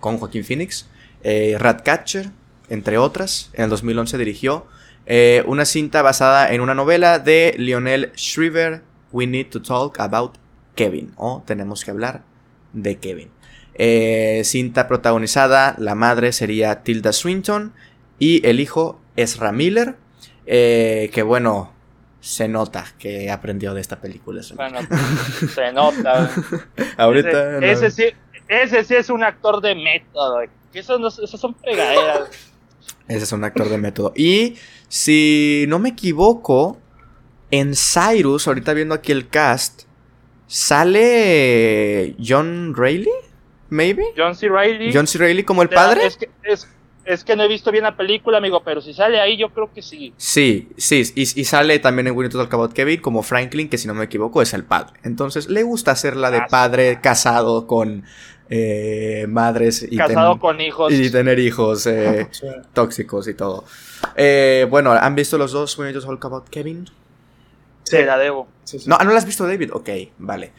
con Joaquín Phoenix, Ratcatcher, entre otras. En el 2011 dirigió una cinta basada en una novela de Lionel Shriver, We Need to Talk About Kevin, o Tenemos que hablar de Kevin. cinta protagonizada, la madre sería Tilda Swinton y el hijo Ezra Miller, que bueno, se nota que aprendió de esta película. Bueno, se nota. Ahorita. Ese, sí, ese sí es un actor de método. Esos, son fregaderas. Ese es un actor de método. Y si no me equivoco, en Cyrus, ahorita viendo aquí el cast, sale John Reilly, maybe. John C. Reilly. John C. Reilly como el padre. Es que, es, es que no he visto bien la película, amigo, pero si sale ahí, yo creo que sí. Sí, sí, y, sale también en Winnie Talk About Kevin como Franklin, que si no me equivoco es el padre. Entonces, le gusta hacer la de ah, padre casado con eh, madres y, casado con hijos. y tener hijos eh, tóxicos y todo. Eh, bueno, ¿han visto los dos Winnie Talk About Kevin? Sí, la debo. No, ¿no la has visto, David? Ok, vale.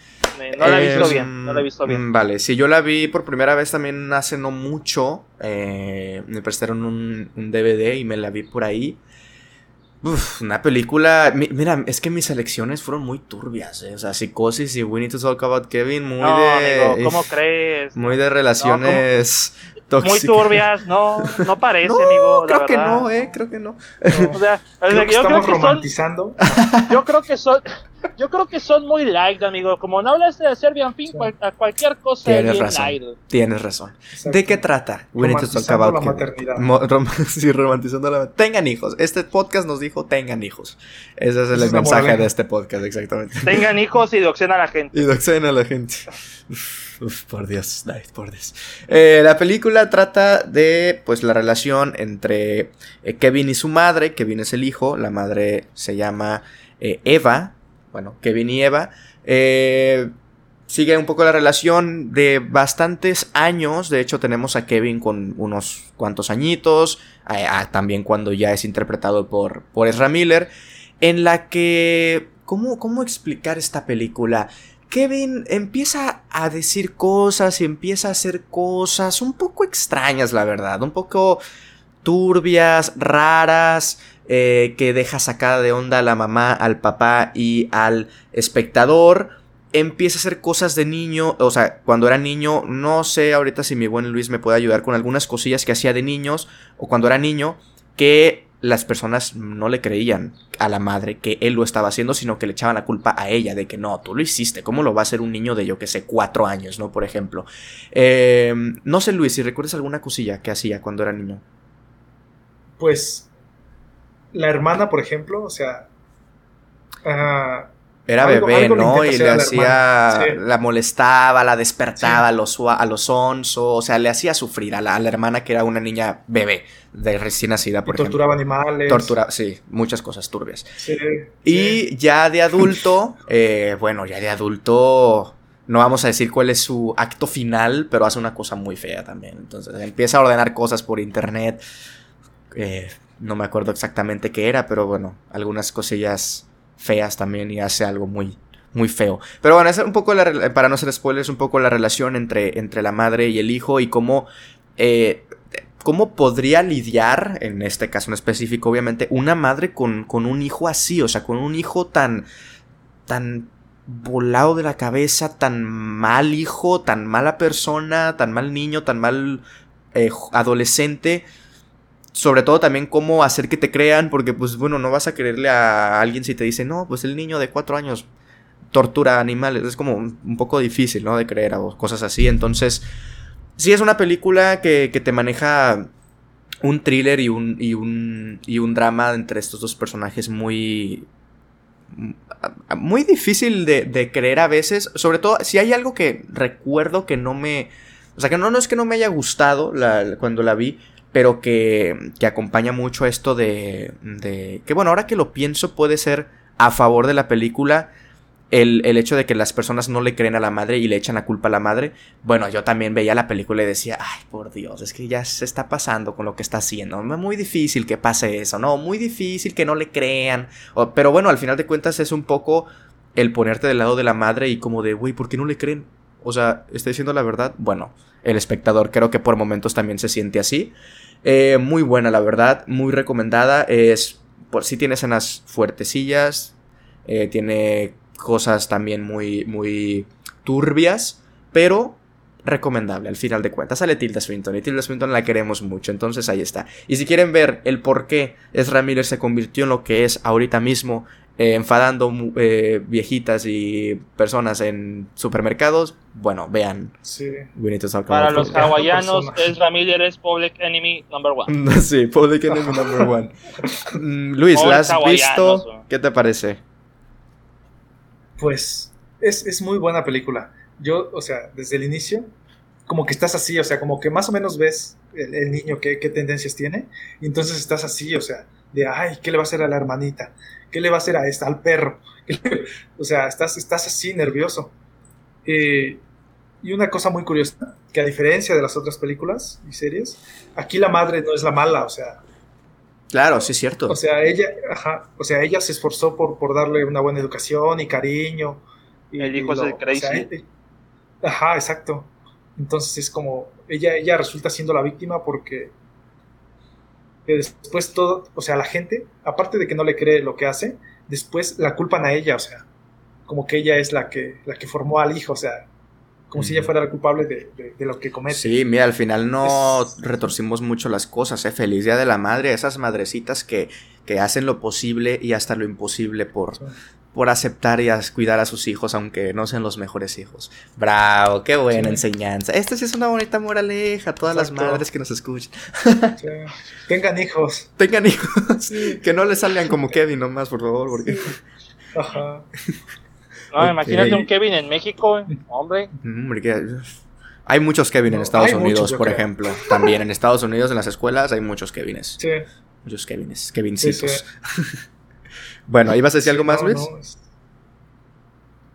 No la he visto bien, no la he visto bien. Mm, vale, sí, yo la vi por primera vez también hace no mucho. Eh, me prestaron un, DVD y me la vi por ahí. Uf, una película. mira, es que mis elecciones fueron muy turbias. Eh. O sea, Psicosis y We Need to Talk About Kevin, muy de. ¿cómo crees? Muy de relaciones. Muy turbias, no, no parece, amigo. Creo que no, eh, creo que no. O sea, yo creo que romantizando. yo creo que son, yo creo que son muy light, amigo. Como no hablaste de Serbian Fin, a cualquier cosa Tienes razón. Tienes razón. ¿De qué trata? Romantizando la maternidad. sí, romantizando la Tengan hijos. Este podcast nos dijo tengan hijos. Ese es el mensaje de este podcast, exactamente. Tengan hijos y doxen a la gente. Y doxen a la gente. Uf, por Dios, David, por Dios. Eh, la película trata de, pues, la relación entre eh, Kevin y su madre. Kevin es el hijo, la madre se llama eh, Eva. Bueno, Kevin y Eva. sigue un poco la relación de bastantes años. De hecho, tenemos a Kevin con unos cuantos añitos. también cuando ya es interpretado por, por Ezra Miller. En la que... ¿Cómo, ¿Cómo explicar esta película? Kevin empieza a decir cosas y empieza a hacer cosas un poco extrañas, la verdad, un poco turbias, raras, eh, que deja sacada de onda a la mamá, al papá y al espectador. Empieza a hacer cosas de niño, o sea, cuando era niño, no sé ahorita si mi buen Luis me puede ayudar con algunas cosillas que hacía de niños o cuando era niño, que las personas no le creían a la madre que él lo estaba haciendo, sino que le echaban la culpa a ella de que no, tú lo hiciste, ¿cómo lo va a hacer un niño de yo que sé, cuatro años, ¿no? Por ejemplo. Eh, no sé, Luis, si recuerdas alguna cosilla que hacía cuando era niño. Pues la hermana, por ejemplo, o sea... Era bebé, ¿no? Y le hacía, la, molestaba, la despertaba a, los, a los onzo, o sea, le hacía sufrir a la, hermana que era una niña bebé, de recién nacida, por ejemplo. Torturaba animales. Tortura, sí, muchas cosas turbias. Sí, y ya de adulto, eh, bueno, ya de adulto, no vamos a decir cuál es su acto final, pero hace una cosa muy fea también. Entonces empieza a ordenar cosas por internet. Eh, no me acuerdo exactamente qué era, pero bueno, algunas cosillas feas también y hace algo muy, muy feo. Pero bueno, es un poco, para no ser spoilers, un poco la relación entre, entre la madre y el hijo y cómo, eh, cómo podría lidiar, en este caso en específico, obviamente, una madre con, con un hijo así, o sea, con un hijo tan, tan volado de la cabeza, tan mal hijo, tan mala persona, tan mal niño, tan mal eh, adolescente sobre todo también cómo hacer que te crean, porque pues bueno, no vas a creerle a alguien si te dice, no, pues el niño de cuatro años tortura animales, es como un poco difícil, ¿no? De creer o cosas así, entonces, sí es una película que, que te maneja un thriller y un, y un, y un drama entre estos dos personajes muy... Muy difícil de, de creer a veces, sobre todo si hay algo que recuerdo que no me... O sea, que no, no es que no me haya gustado la, cuando la vi, pero que, que acompaña mucho esto de, de, que bueno, ahora que lo pienso puede ser a favor de la película el, el, hecho de que las personas no le creen a la madre y le echan la culpa a la madre. Bueno, yo también veía la película y decía, ay, por Dios, es que ya se está pasando con lo que está haciendo. Muy difícil que pase eso, ¿no? Muy difícil que no le crean. pero bueno, al final de cuentas es un poco el ponerte del lado de la madre y como de, güey, ¿por qué no le creen? O sea, ¿está diciendo la verdad? Bueno, el espectador creo que por momentos también se siente así. Eh, muy buena, la verdad, muy recomendada. Es, por si tiene escenas fuertecillas, eh, tiene cosas también muy, muy turbias, pero recomendable al final de cuentas. Sale Tilda Swinton y Tilda Swinton la queremos mucho, entonces ahí está. Y si quieren ver el por qué Ezra Miller se convirtió en lo que es ahorita mismo, eh, enfadando eh, viejitas y personas en supermercados, bueno, vean. Sí. Para los hawaianos, Ezra Miller es Public Enemy number one. sí, Public Enemy number one. Mm, Luis, ¿la has visto? ¿Qué te parece? Pues es, es muy buena película yo, o sea, desde el inicio, como que estás así, o sea, como que más o menos ves el, niño qué, qué, tendencias tiene, y entonces estás así, o sea, de, ay, ¿qué le va a hacer a la hermanita? ¿Qué le va a hacer a esta, al perro? o sea, estás, estás así nervioso. Eh, y una cosa muy curiosa, que a diferencia de las otras películas y series, aquí la madre no es la mala, o sea... Claro, sí es cierto. O sea, ella, ajá, o sea, ella se esforzó por, por darle una buena educación y cariño. Y, el hijo es el crazy. Ajá, exacto. Entonces es como, ella, ella resulta siendo la víctima porque después todo, o sea, la gente, aparte de que no le cree lo que hace, después la culpan a ella, o sea, como que ella es la que, la que formó al hijo, o sea, como si ella fuera la culpable de, lo que comete. Sí, mira, al final no retorcimos mucho las cosas, ¿eh? Feliz Día de la Madre, esas madrecitas que, que hacen lo posible y hasta lo imposible por, por aceptar y cuidar a sus hijos, aunque no sean los mejores hijos. Bravo, qué buena enseñanza. Esta sí es una bonita moraleja a todas las madres que nos escuchan. Tengan hijos. Tengan hijos. Que no les salgan como Kevin nomás, por favor, porque... Ajá. No, imagínate un Kevin en México, hombre. Hay muchos Kevin en Estados Unidos, por ejemplo. También en Estados Unidos, en las escuelas, hay muchos Kevines. Sí. Muchos Kevines, Kevincitos. Bueno, ¿ibas a decir algo más, Luis?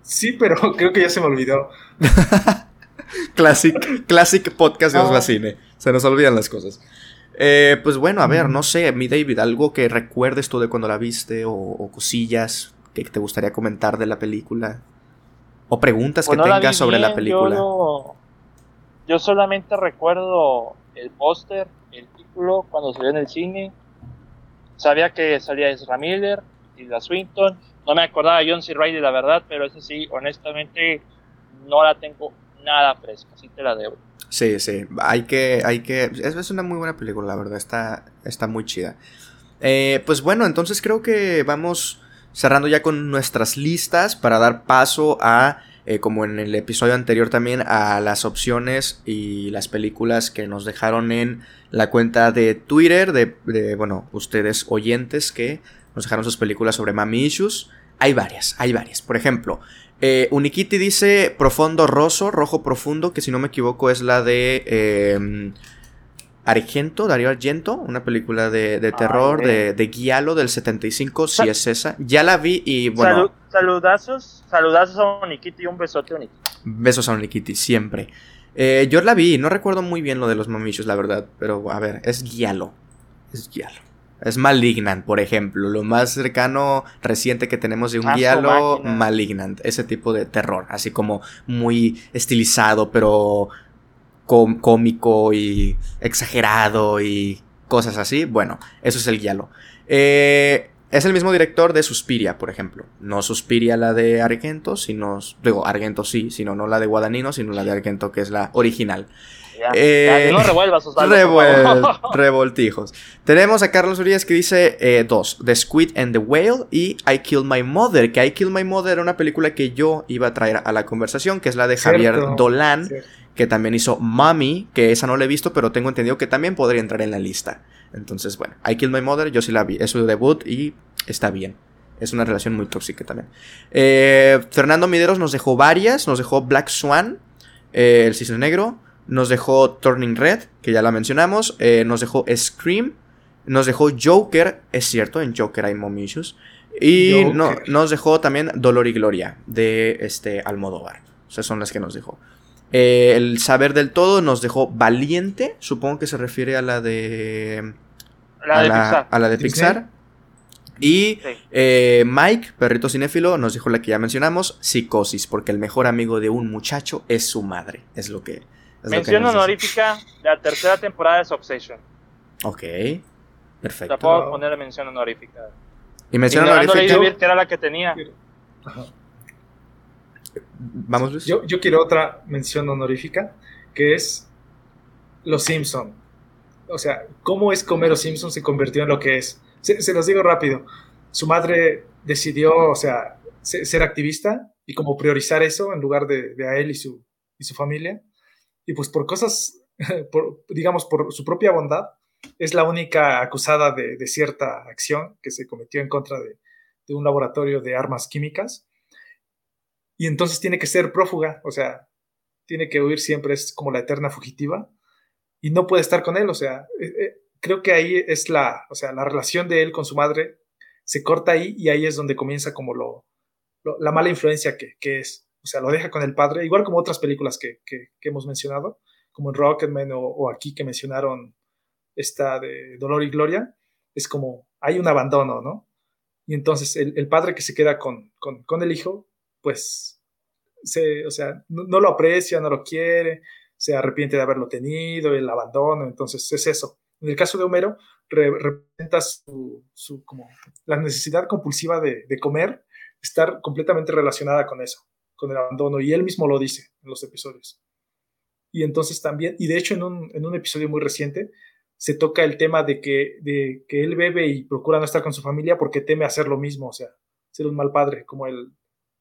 Sí, pero creo que ya se me olvidó. classic, classic podcast de ah. Osvacine. Se nos olvidan las cosas. Eh, pues bueno, a ver, no sé, mi David, algo que recuerdes tú de cuando la viste o, cosillas que te gustaría comentar de la película o preguntas que tengas sobre la película. Yo, solamente recuerdo el póster, el título cuando salió en el cine. Sabía que salía Ezra Miller, la Swinton. No me acordaba de John C. Reilly, la verdad, pero esa sí, honestamente, no la tengo nada fresca, así te la debo. Sí, sí, hay que, hay que, es, una muy buena película, la verdad, está, está muy chida. Eh, pues bueno, entonces creo que vamos cerrando ya con nuestras listas para dar paso a, eh, como en el episodio anterior también, a las opciones y las películas que nos dejaron en la cuenta de Twitter de bueno, ustedes oyentes que nos dejaron sus películas sobre mami issues. Hay varias, hay varias. Por ejemplo, eh, Unikiti dice Profundo Rosso, Rojo Profundo, que si no me equivoco es la de eh, Argento, Darío Argento, una película de, de terror de, de Guialo del 75, si es esa. Ya la vi y bueno. saludazos, saludazos a Unikiti y un besote a Unikiti. Besos a Unikiti, siempre. Eh, yo la vi, no recuerdo muy bien lo de los mamichos, la verdad, pero a ver, es Guialo. Es Guialo. Es Malignant, por ejemplo. Lo más cercano reciente que tenemos de un diálogo, Malignant. Ese tipo de terror. Así como muy estilizado, pero cómico y exagerado y cosas así. Bueno, eso es el guialo. Eh, es el mismo director de Suspiria, por ejemplo. No Suspiria la de Argento, sino. Digo, Argento sí, sino no la de Guadagnino, sino la de Argento, que es la original. Eh, no revuelvas, revoltijos. Tenemos a Carlos Urias que dice eh, dos: The Squid and the Whale y I Killed My Mother. Que I Killed My Mother era una película que yo iba a traer a la conversación, que es la de Javier Dolan, que también hizo Mommy, que esa no la he visto, pero tengo entendido que también podría entrar en la lista. Entonces, bueno, I Killed My Mother, yo sí la vi. Es su debut y está bien. Es una relación muy tóxica también. Eh, Fernando Mideros nos dejó varias. Nos dejó Black Swan, El Cisne Negro. Nos dejó Turning Red, que ya la mencionamos. Eh, nos dejó Scream. Nos dejó Joker, es cierto, en Joker hay Mom Y no, nos dejó también Dolor y Gloria, de este Almodóvar. O sea, son las que nos dejó. Eh, el Saber del Todo nos dejó Valiente, supongo que se refiere a la de... La de Pixar. A la de Pixar. Y eh, Mike, perrito cinéfilo, nos dijo la que ya mencionamos, psicosis, porque el mejor amigo de un muchacho es su madre. Es lo que... Mención honorífica de la tercera temporada de Succession. Ok, perfecto. La puedo poner mención honorífica. Y mención honorífica... que era la que tenía. Vamos. Yo, yo quiero otra mención honorífica, que es Los Simpson. O sea, ¿cómo es Homero Simpson se convirtió en lo que es? Se, los digo rápido. Su madre decidió, o sea, ser, activista y como priorizar eso en lugar de, a él y su, y su familia. Y pues por cosas, digamos, por su propia bondad, es la única acusada de, cierta acción que se cometió en contra de, de, un laboratorio de armas químicas. Y entonces tiene que ser prófuga, o sea, tiene que huir siempre, es como la eterna fugitiva. Y no puede estar con él, o sea, eh, eh, creo que ahí es la, o sea, la relación de él con su madre se corta ahí y ahí es donde comienza como lo, la mala influencia que, que, es. O sea, lo deja con el padre, igual como otras películas que, que, hemos mencionado, como en Rocketman o, o, aquí que mencionaron esta de Dolor y Gloria, es como hay un abandono, ¿no? Y entonces el, el padre que se queda con, con, con, el hijo, pues, se, o sea, no, lo aprecia, no lo quiere, se arrepiente de haberlo tenido, el abandono, entonces es eso. En el caso de Homero, representa su, como la necesidad compulsiva de, comer, estar completamente relacionada con eso, con el abandono, y él mismo lo dice en los episodios. Y entonces también, y de hecho en un, episodio muy reciente, se toca el tema de que, de que él bebe y procura no estar con su familia porque teme hacer lo mismo, o sea, ser un mal padre como él,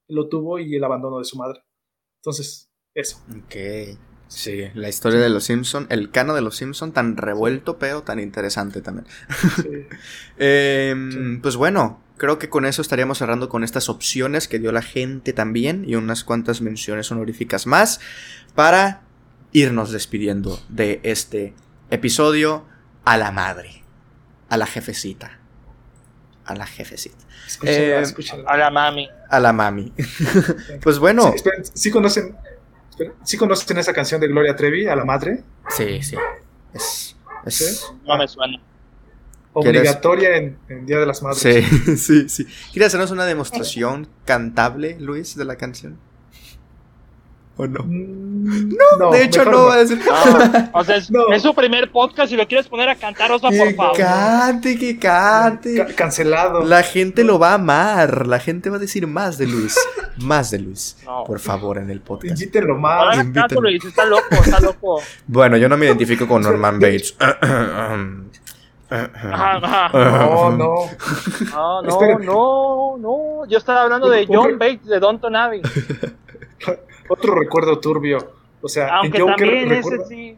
lo tuvo y el abandono de su madre. Entonces, eso. Ok. Sí, la historia de los Simpson, el cano de los Simpson tan revuelto, pero tan interesante también. Em, pues bueno, creo que con eso estaríamos cerrando con estas opciones que dio la gente también y unas cuantas menciones honoríficas más para irnos despidiendo de este episodio a la madre, a la jefecita. A la jefecita. Eh, a la mami. A la mami. pues bueno. Sí, conocen ¿Sí conocen esa canción de Gloria Trevi, a la madre? Sí, sí. Es, No me suena. Obligatoria en, Día de las Madres. Sí, sí, sí. ¿Quieres hacernos una demostración cantable, Luis, de la canción? ¿O no? Mm, no, de hecho no, va a decir. o sea, es, su primer podcast y lo quieres poner a cantar, Osva, por favor. Que cante, que cante. cancelado. La gente lo va a amar. La gente va a decir más de Luis. más de Luis. Por favor, en el podcast. Invítenlo más. Luis, está loco, está loco. bueno, yo no me identifico con Norman Bates. no, no. No, no, no, no. Yo estaba hablando de John Bates de Don Abbey. Otro recuerdo turbio. O sea, en Joker. Recuerda... sí,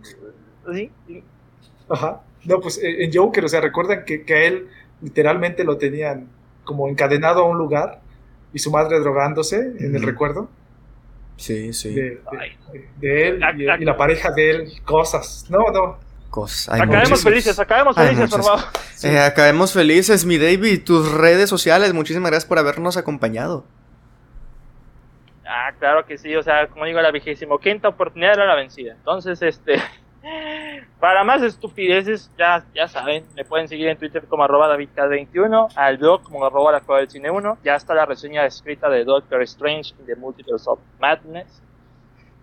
Ajá. No, pues eh, en Joker, o sea, recuerdan que, que, a él literalmente lo tenían como encadenado a un lugar y su madre drogándose en el recuerdo. Sí, sí. De, él y, la pareja de él, cosas. No, no. Cosas. acabemos felices, acabemos felices, por favor. Eh, acabemos felices, mi David. Tus redes sociales, muchísimas gracias por habernos acompañado. Ah, claro que sí, o sea, como digo, la vigésimo quinta oportunidad era la vencida. Entonces, este, para más estupideces, ya, ya saben, me pueden seguir en Twitter como arroba davidk21, al blog como arroba la del cine 1, ya está la reseña escrita de Doctor Strange in the Multiverse of Madness.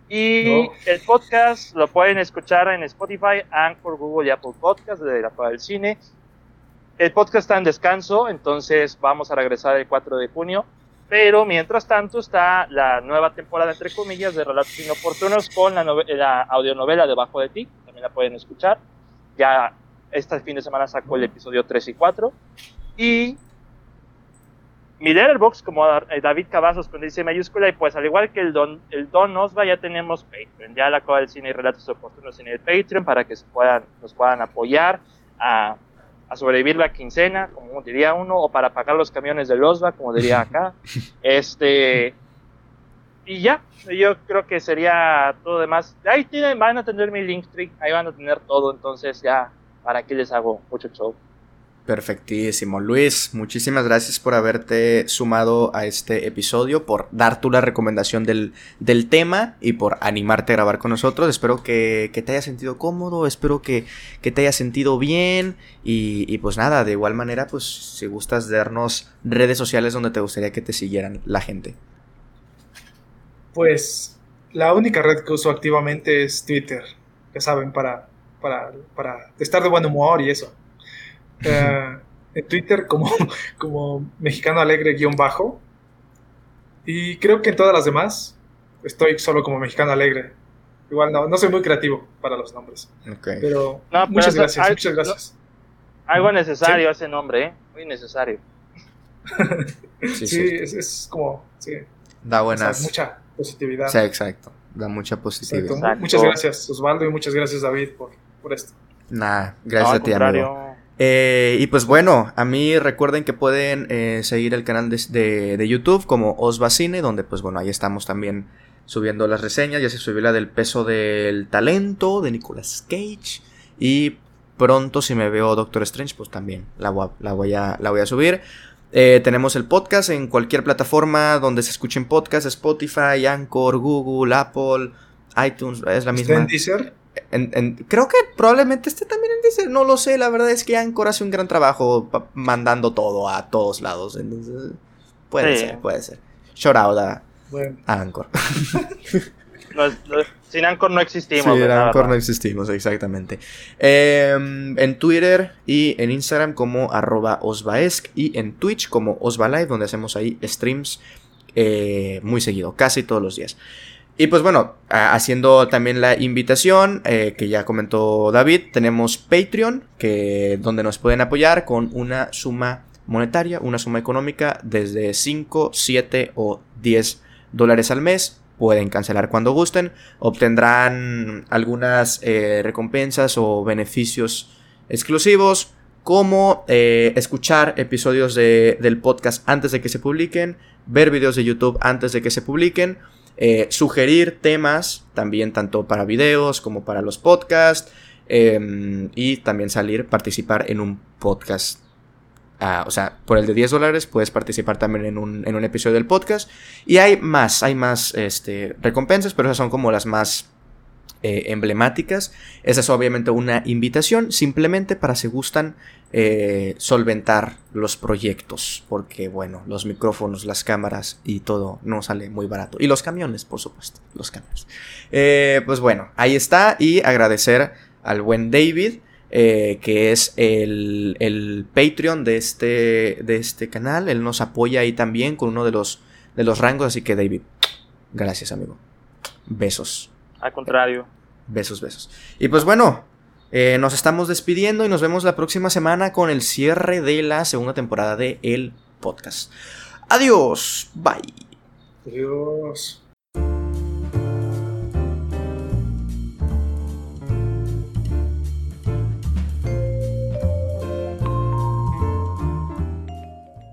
Y el podcast lo pueden escuchar en Spotify, Anchor, Google y Apple Podcast de la Cueva del Cine. El podcast está en descanso, entonces vamos a regresar el 4 de junio. Pero mientras tanto está la nueva temporada, entre comillas, de Relatos Inoportunos con la, la audionovela Debajo de ti. También la pueden escuchar. Ya este fin de semana sacó el episodio 3 y 4. Y mi Letterboxd, como David Cavazos con dice mayúscula, y pues al igual que el Don, el Don Osva, ya tenemos Patreon. Ya la acaba del cine y relatos oportunos en el Patreon para que se puedan, nos puedan apoyar a a sobrevivir la quincena, como diría uno, o para pagar los camiones de Losba, como diría acá. este y ya, yo creo que sería todo demás. Ahí tienen, van a tener mi link tree, ahí van a tener todo, entonces ya, ¿para qué les hago mucho show? Perfectísimo. Luis, muchísimas gracias por haberte sumado a este episodio, por dar tú la recomendación del, del tema y por animarte a grabar con nosotros. Espero que, te haya sentido cómodo, espero que, te haya sentido bien y, y, pues nada, de igual manera, pues si gustas darnos redes sociales donde te gustaría que te siguieran la gente. Pues la única red que uso activamente es Twitter, ya saben, para, para, para estar de buen humor y eso. En Twitter como, como mexicano alegre guion bajo. Y creo que en todas las demás estoy solo como mexicano alegre. Igual no, no soy muy creativo para los nombres. Pero, muchas gracias, muchas gracias. Algo necesario ese nombre, ¿eh? Muy necesario. sí, Es, como, sí. Da buenas. mucha positividad. Sí, exacto. Da mucha positividad. Muchas gracias, Osvaldo, y muchas gracias, David, por, por esto. Nah, gracias a ti, amigo. Eh, y pues bueno, a mí recuerden que pueden eh, seguir el canal de, de, YouTube como Osvacine, donde pues bueno, ahí estamos también subiendo las reseñas. Ya se subió la del peso del talento de Nicolas Cage. Y pronto si me veo Doctor Strange, pues también la voy a, la voy a, la voy a subir. Eh, tenemos el podcast en cualquier plataforma donde se escuchen podcasts, Spotify, Anchor, Google, Apple, iTunes, es la misma. ¿Está creo que probablemente esté también en Deezer, no lo sé, la verdad es que Anchor hace un gran trabajo mandando todo a todos lados, entonces puede ser, puede ser. Shout out a, Anchor. sin Anchor no existimos. Sin Anchor no existimos, exactamente. Em, en Twitter y en Instagram como arroba osvaesc y en Twitch como osvalive, donde hacemos ahí streams eh, muy seguido, casi todos los días. Y pues bueno, haciendo también la invitación eh, que ya comentó David, tenemos Patreon, que, donde nos pueden apoyar con una suma monetaria, una suma económica desde 5, 7 o 10 dólares al mes. Pueden cancelar cuando gusten. Obtendrán algunas eh, recompensas o beneficios exclusivos, como eh, escuchar episodios del podcast antes de que se publiquen, ver videos de YouTube antes de que se publiquen eh, sugerir temas también tanto para videos como para los podcasts em, y también salir, participar en un podcast. Ah, o sea, por el de 10 dólares puedes participar también en un, en un, episodio del podcast. Y hay más, hay más este, recompensas, pero esas son como las más eh, emblemáticas. Esa es obviamente una invitación simplemente para si gustan eh, solventar los proyectos. Porque bueno, los micrófonos, las cámaras y todo no sale muy barato. Y los camiones, por supuesto. Los camiones. Eh, pues bueno, ahí está. Y agradecer al buen David. que es el, el, Patreon de este, de este canal. Él nos apoya ahí también con uno de los, de los rangos. Así que David, gracias amigo. Besos. Al contrario. Besos, besos. Y pues bueno, eh, nos estamos despidiendo y nos vemos la próxima semana con el cierre de la segunda temporada de El Podcast. Adiós. Bye. Adiós.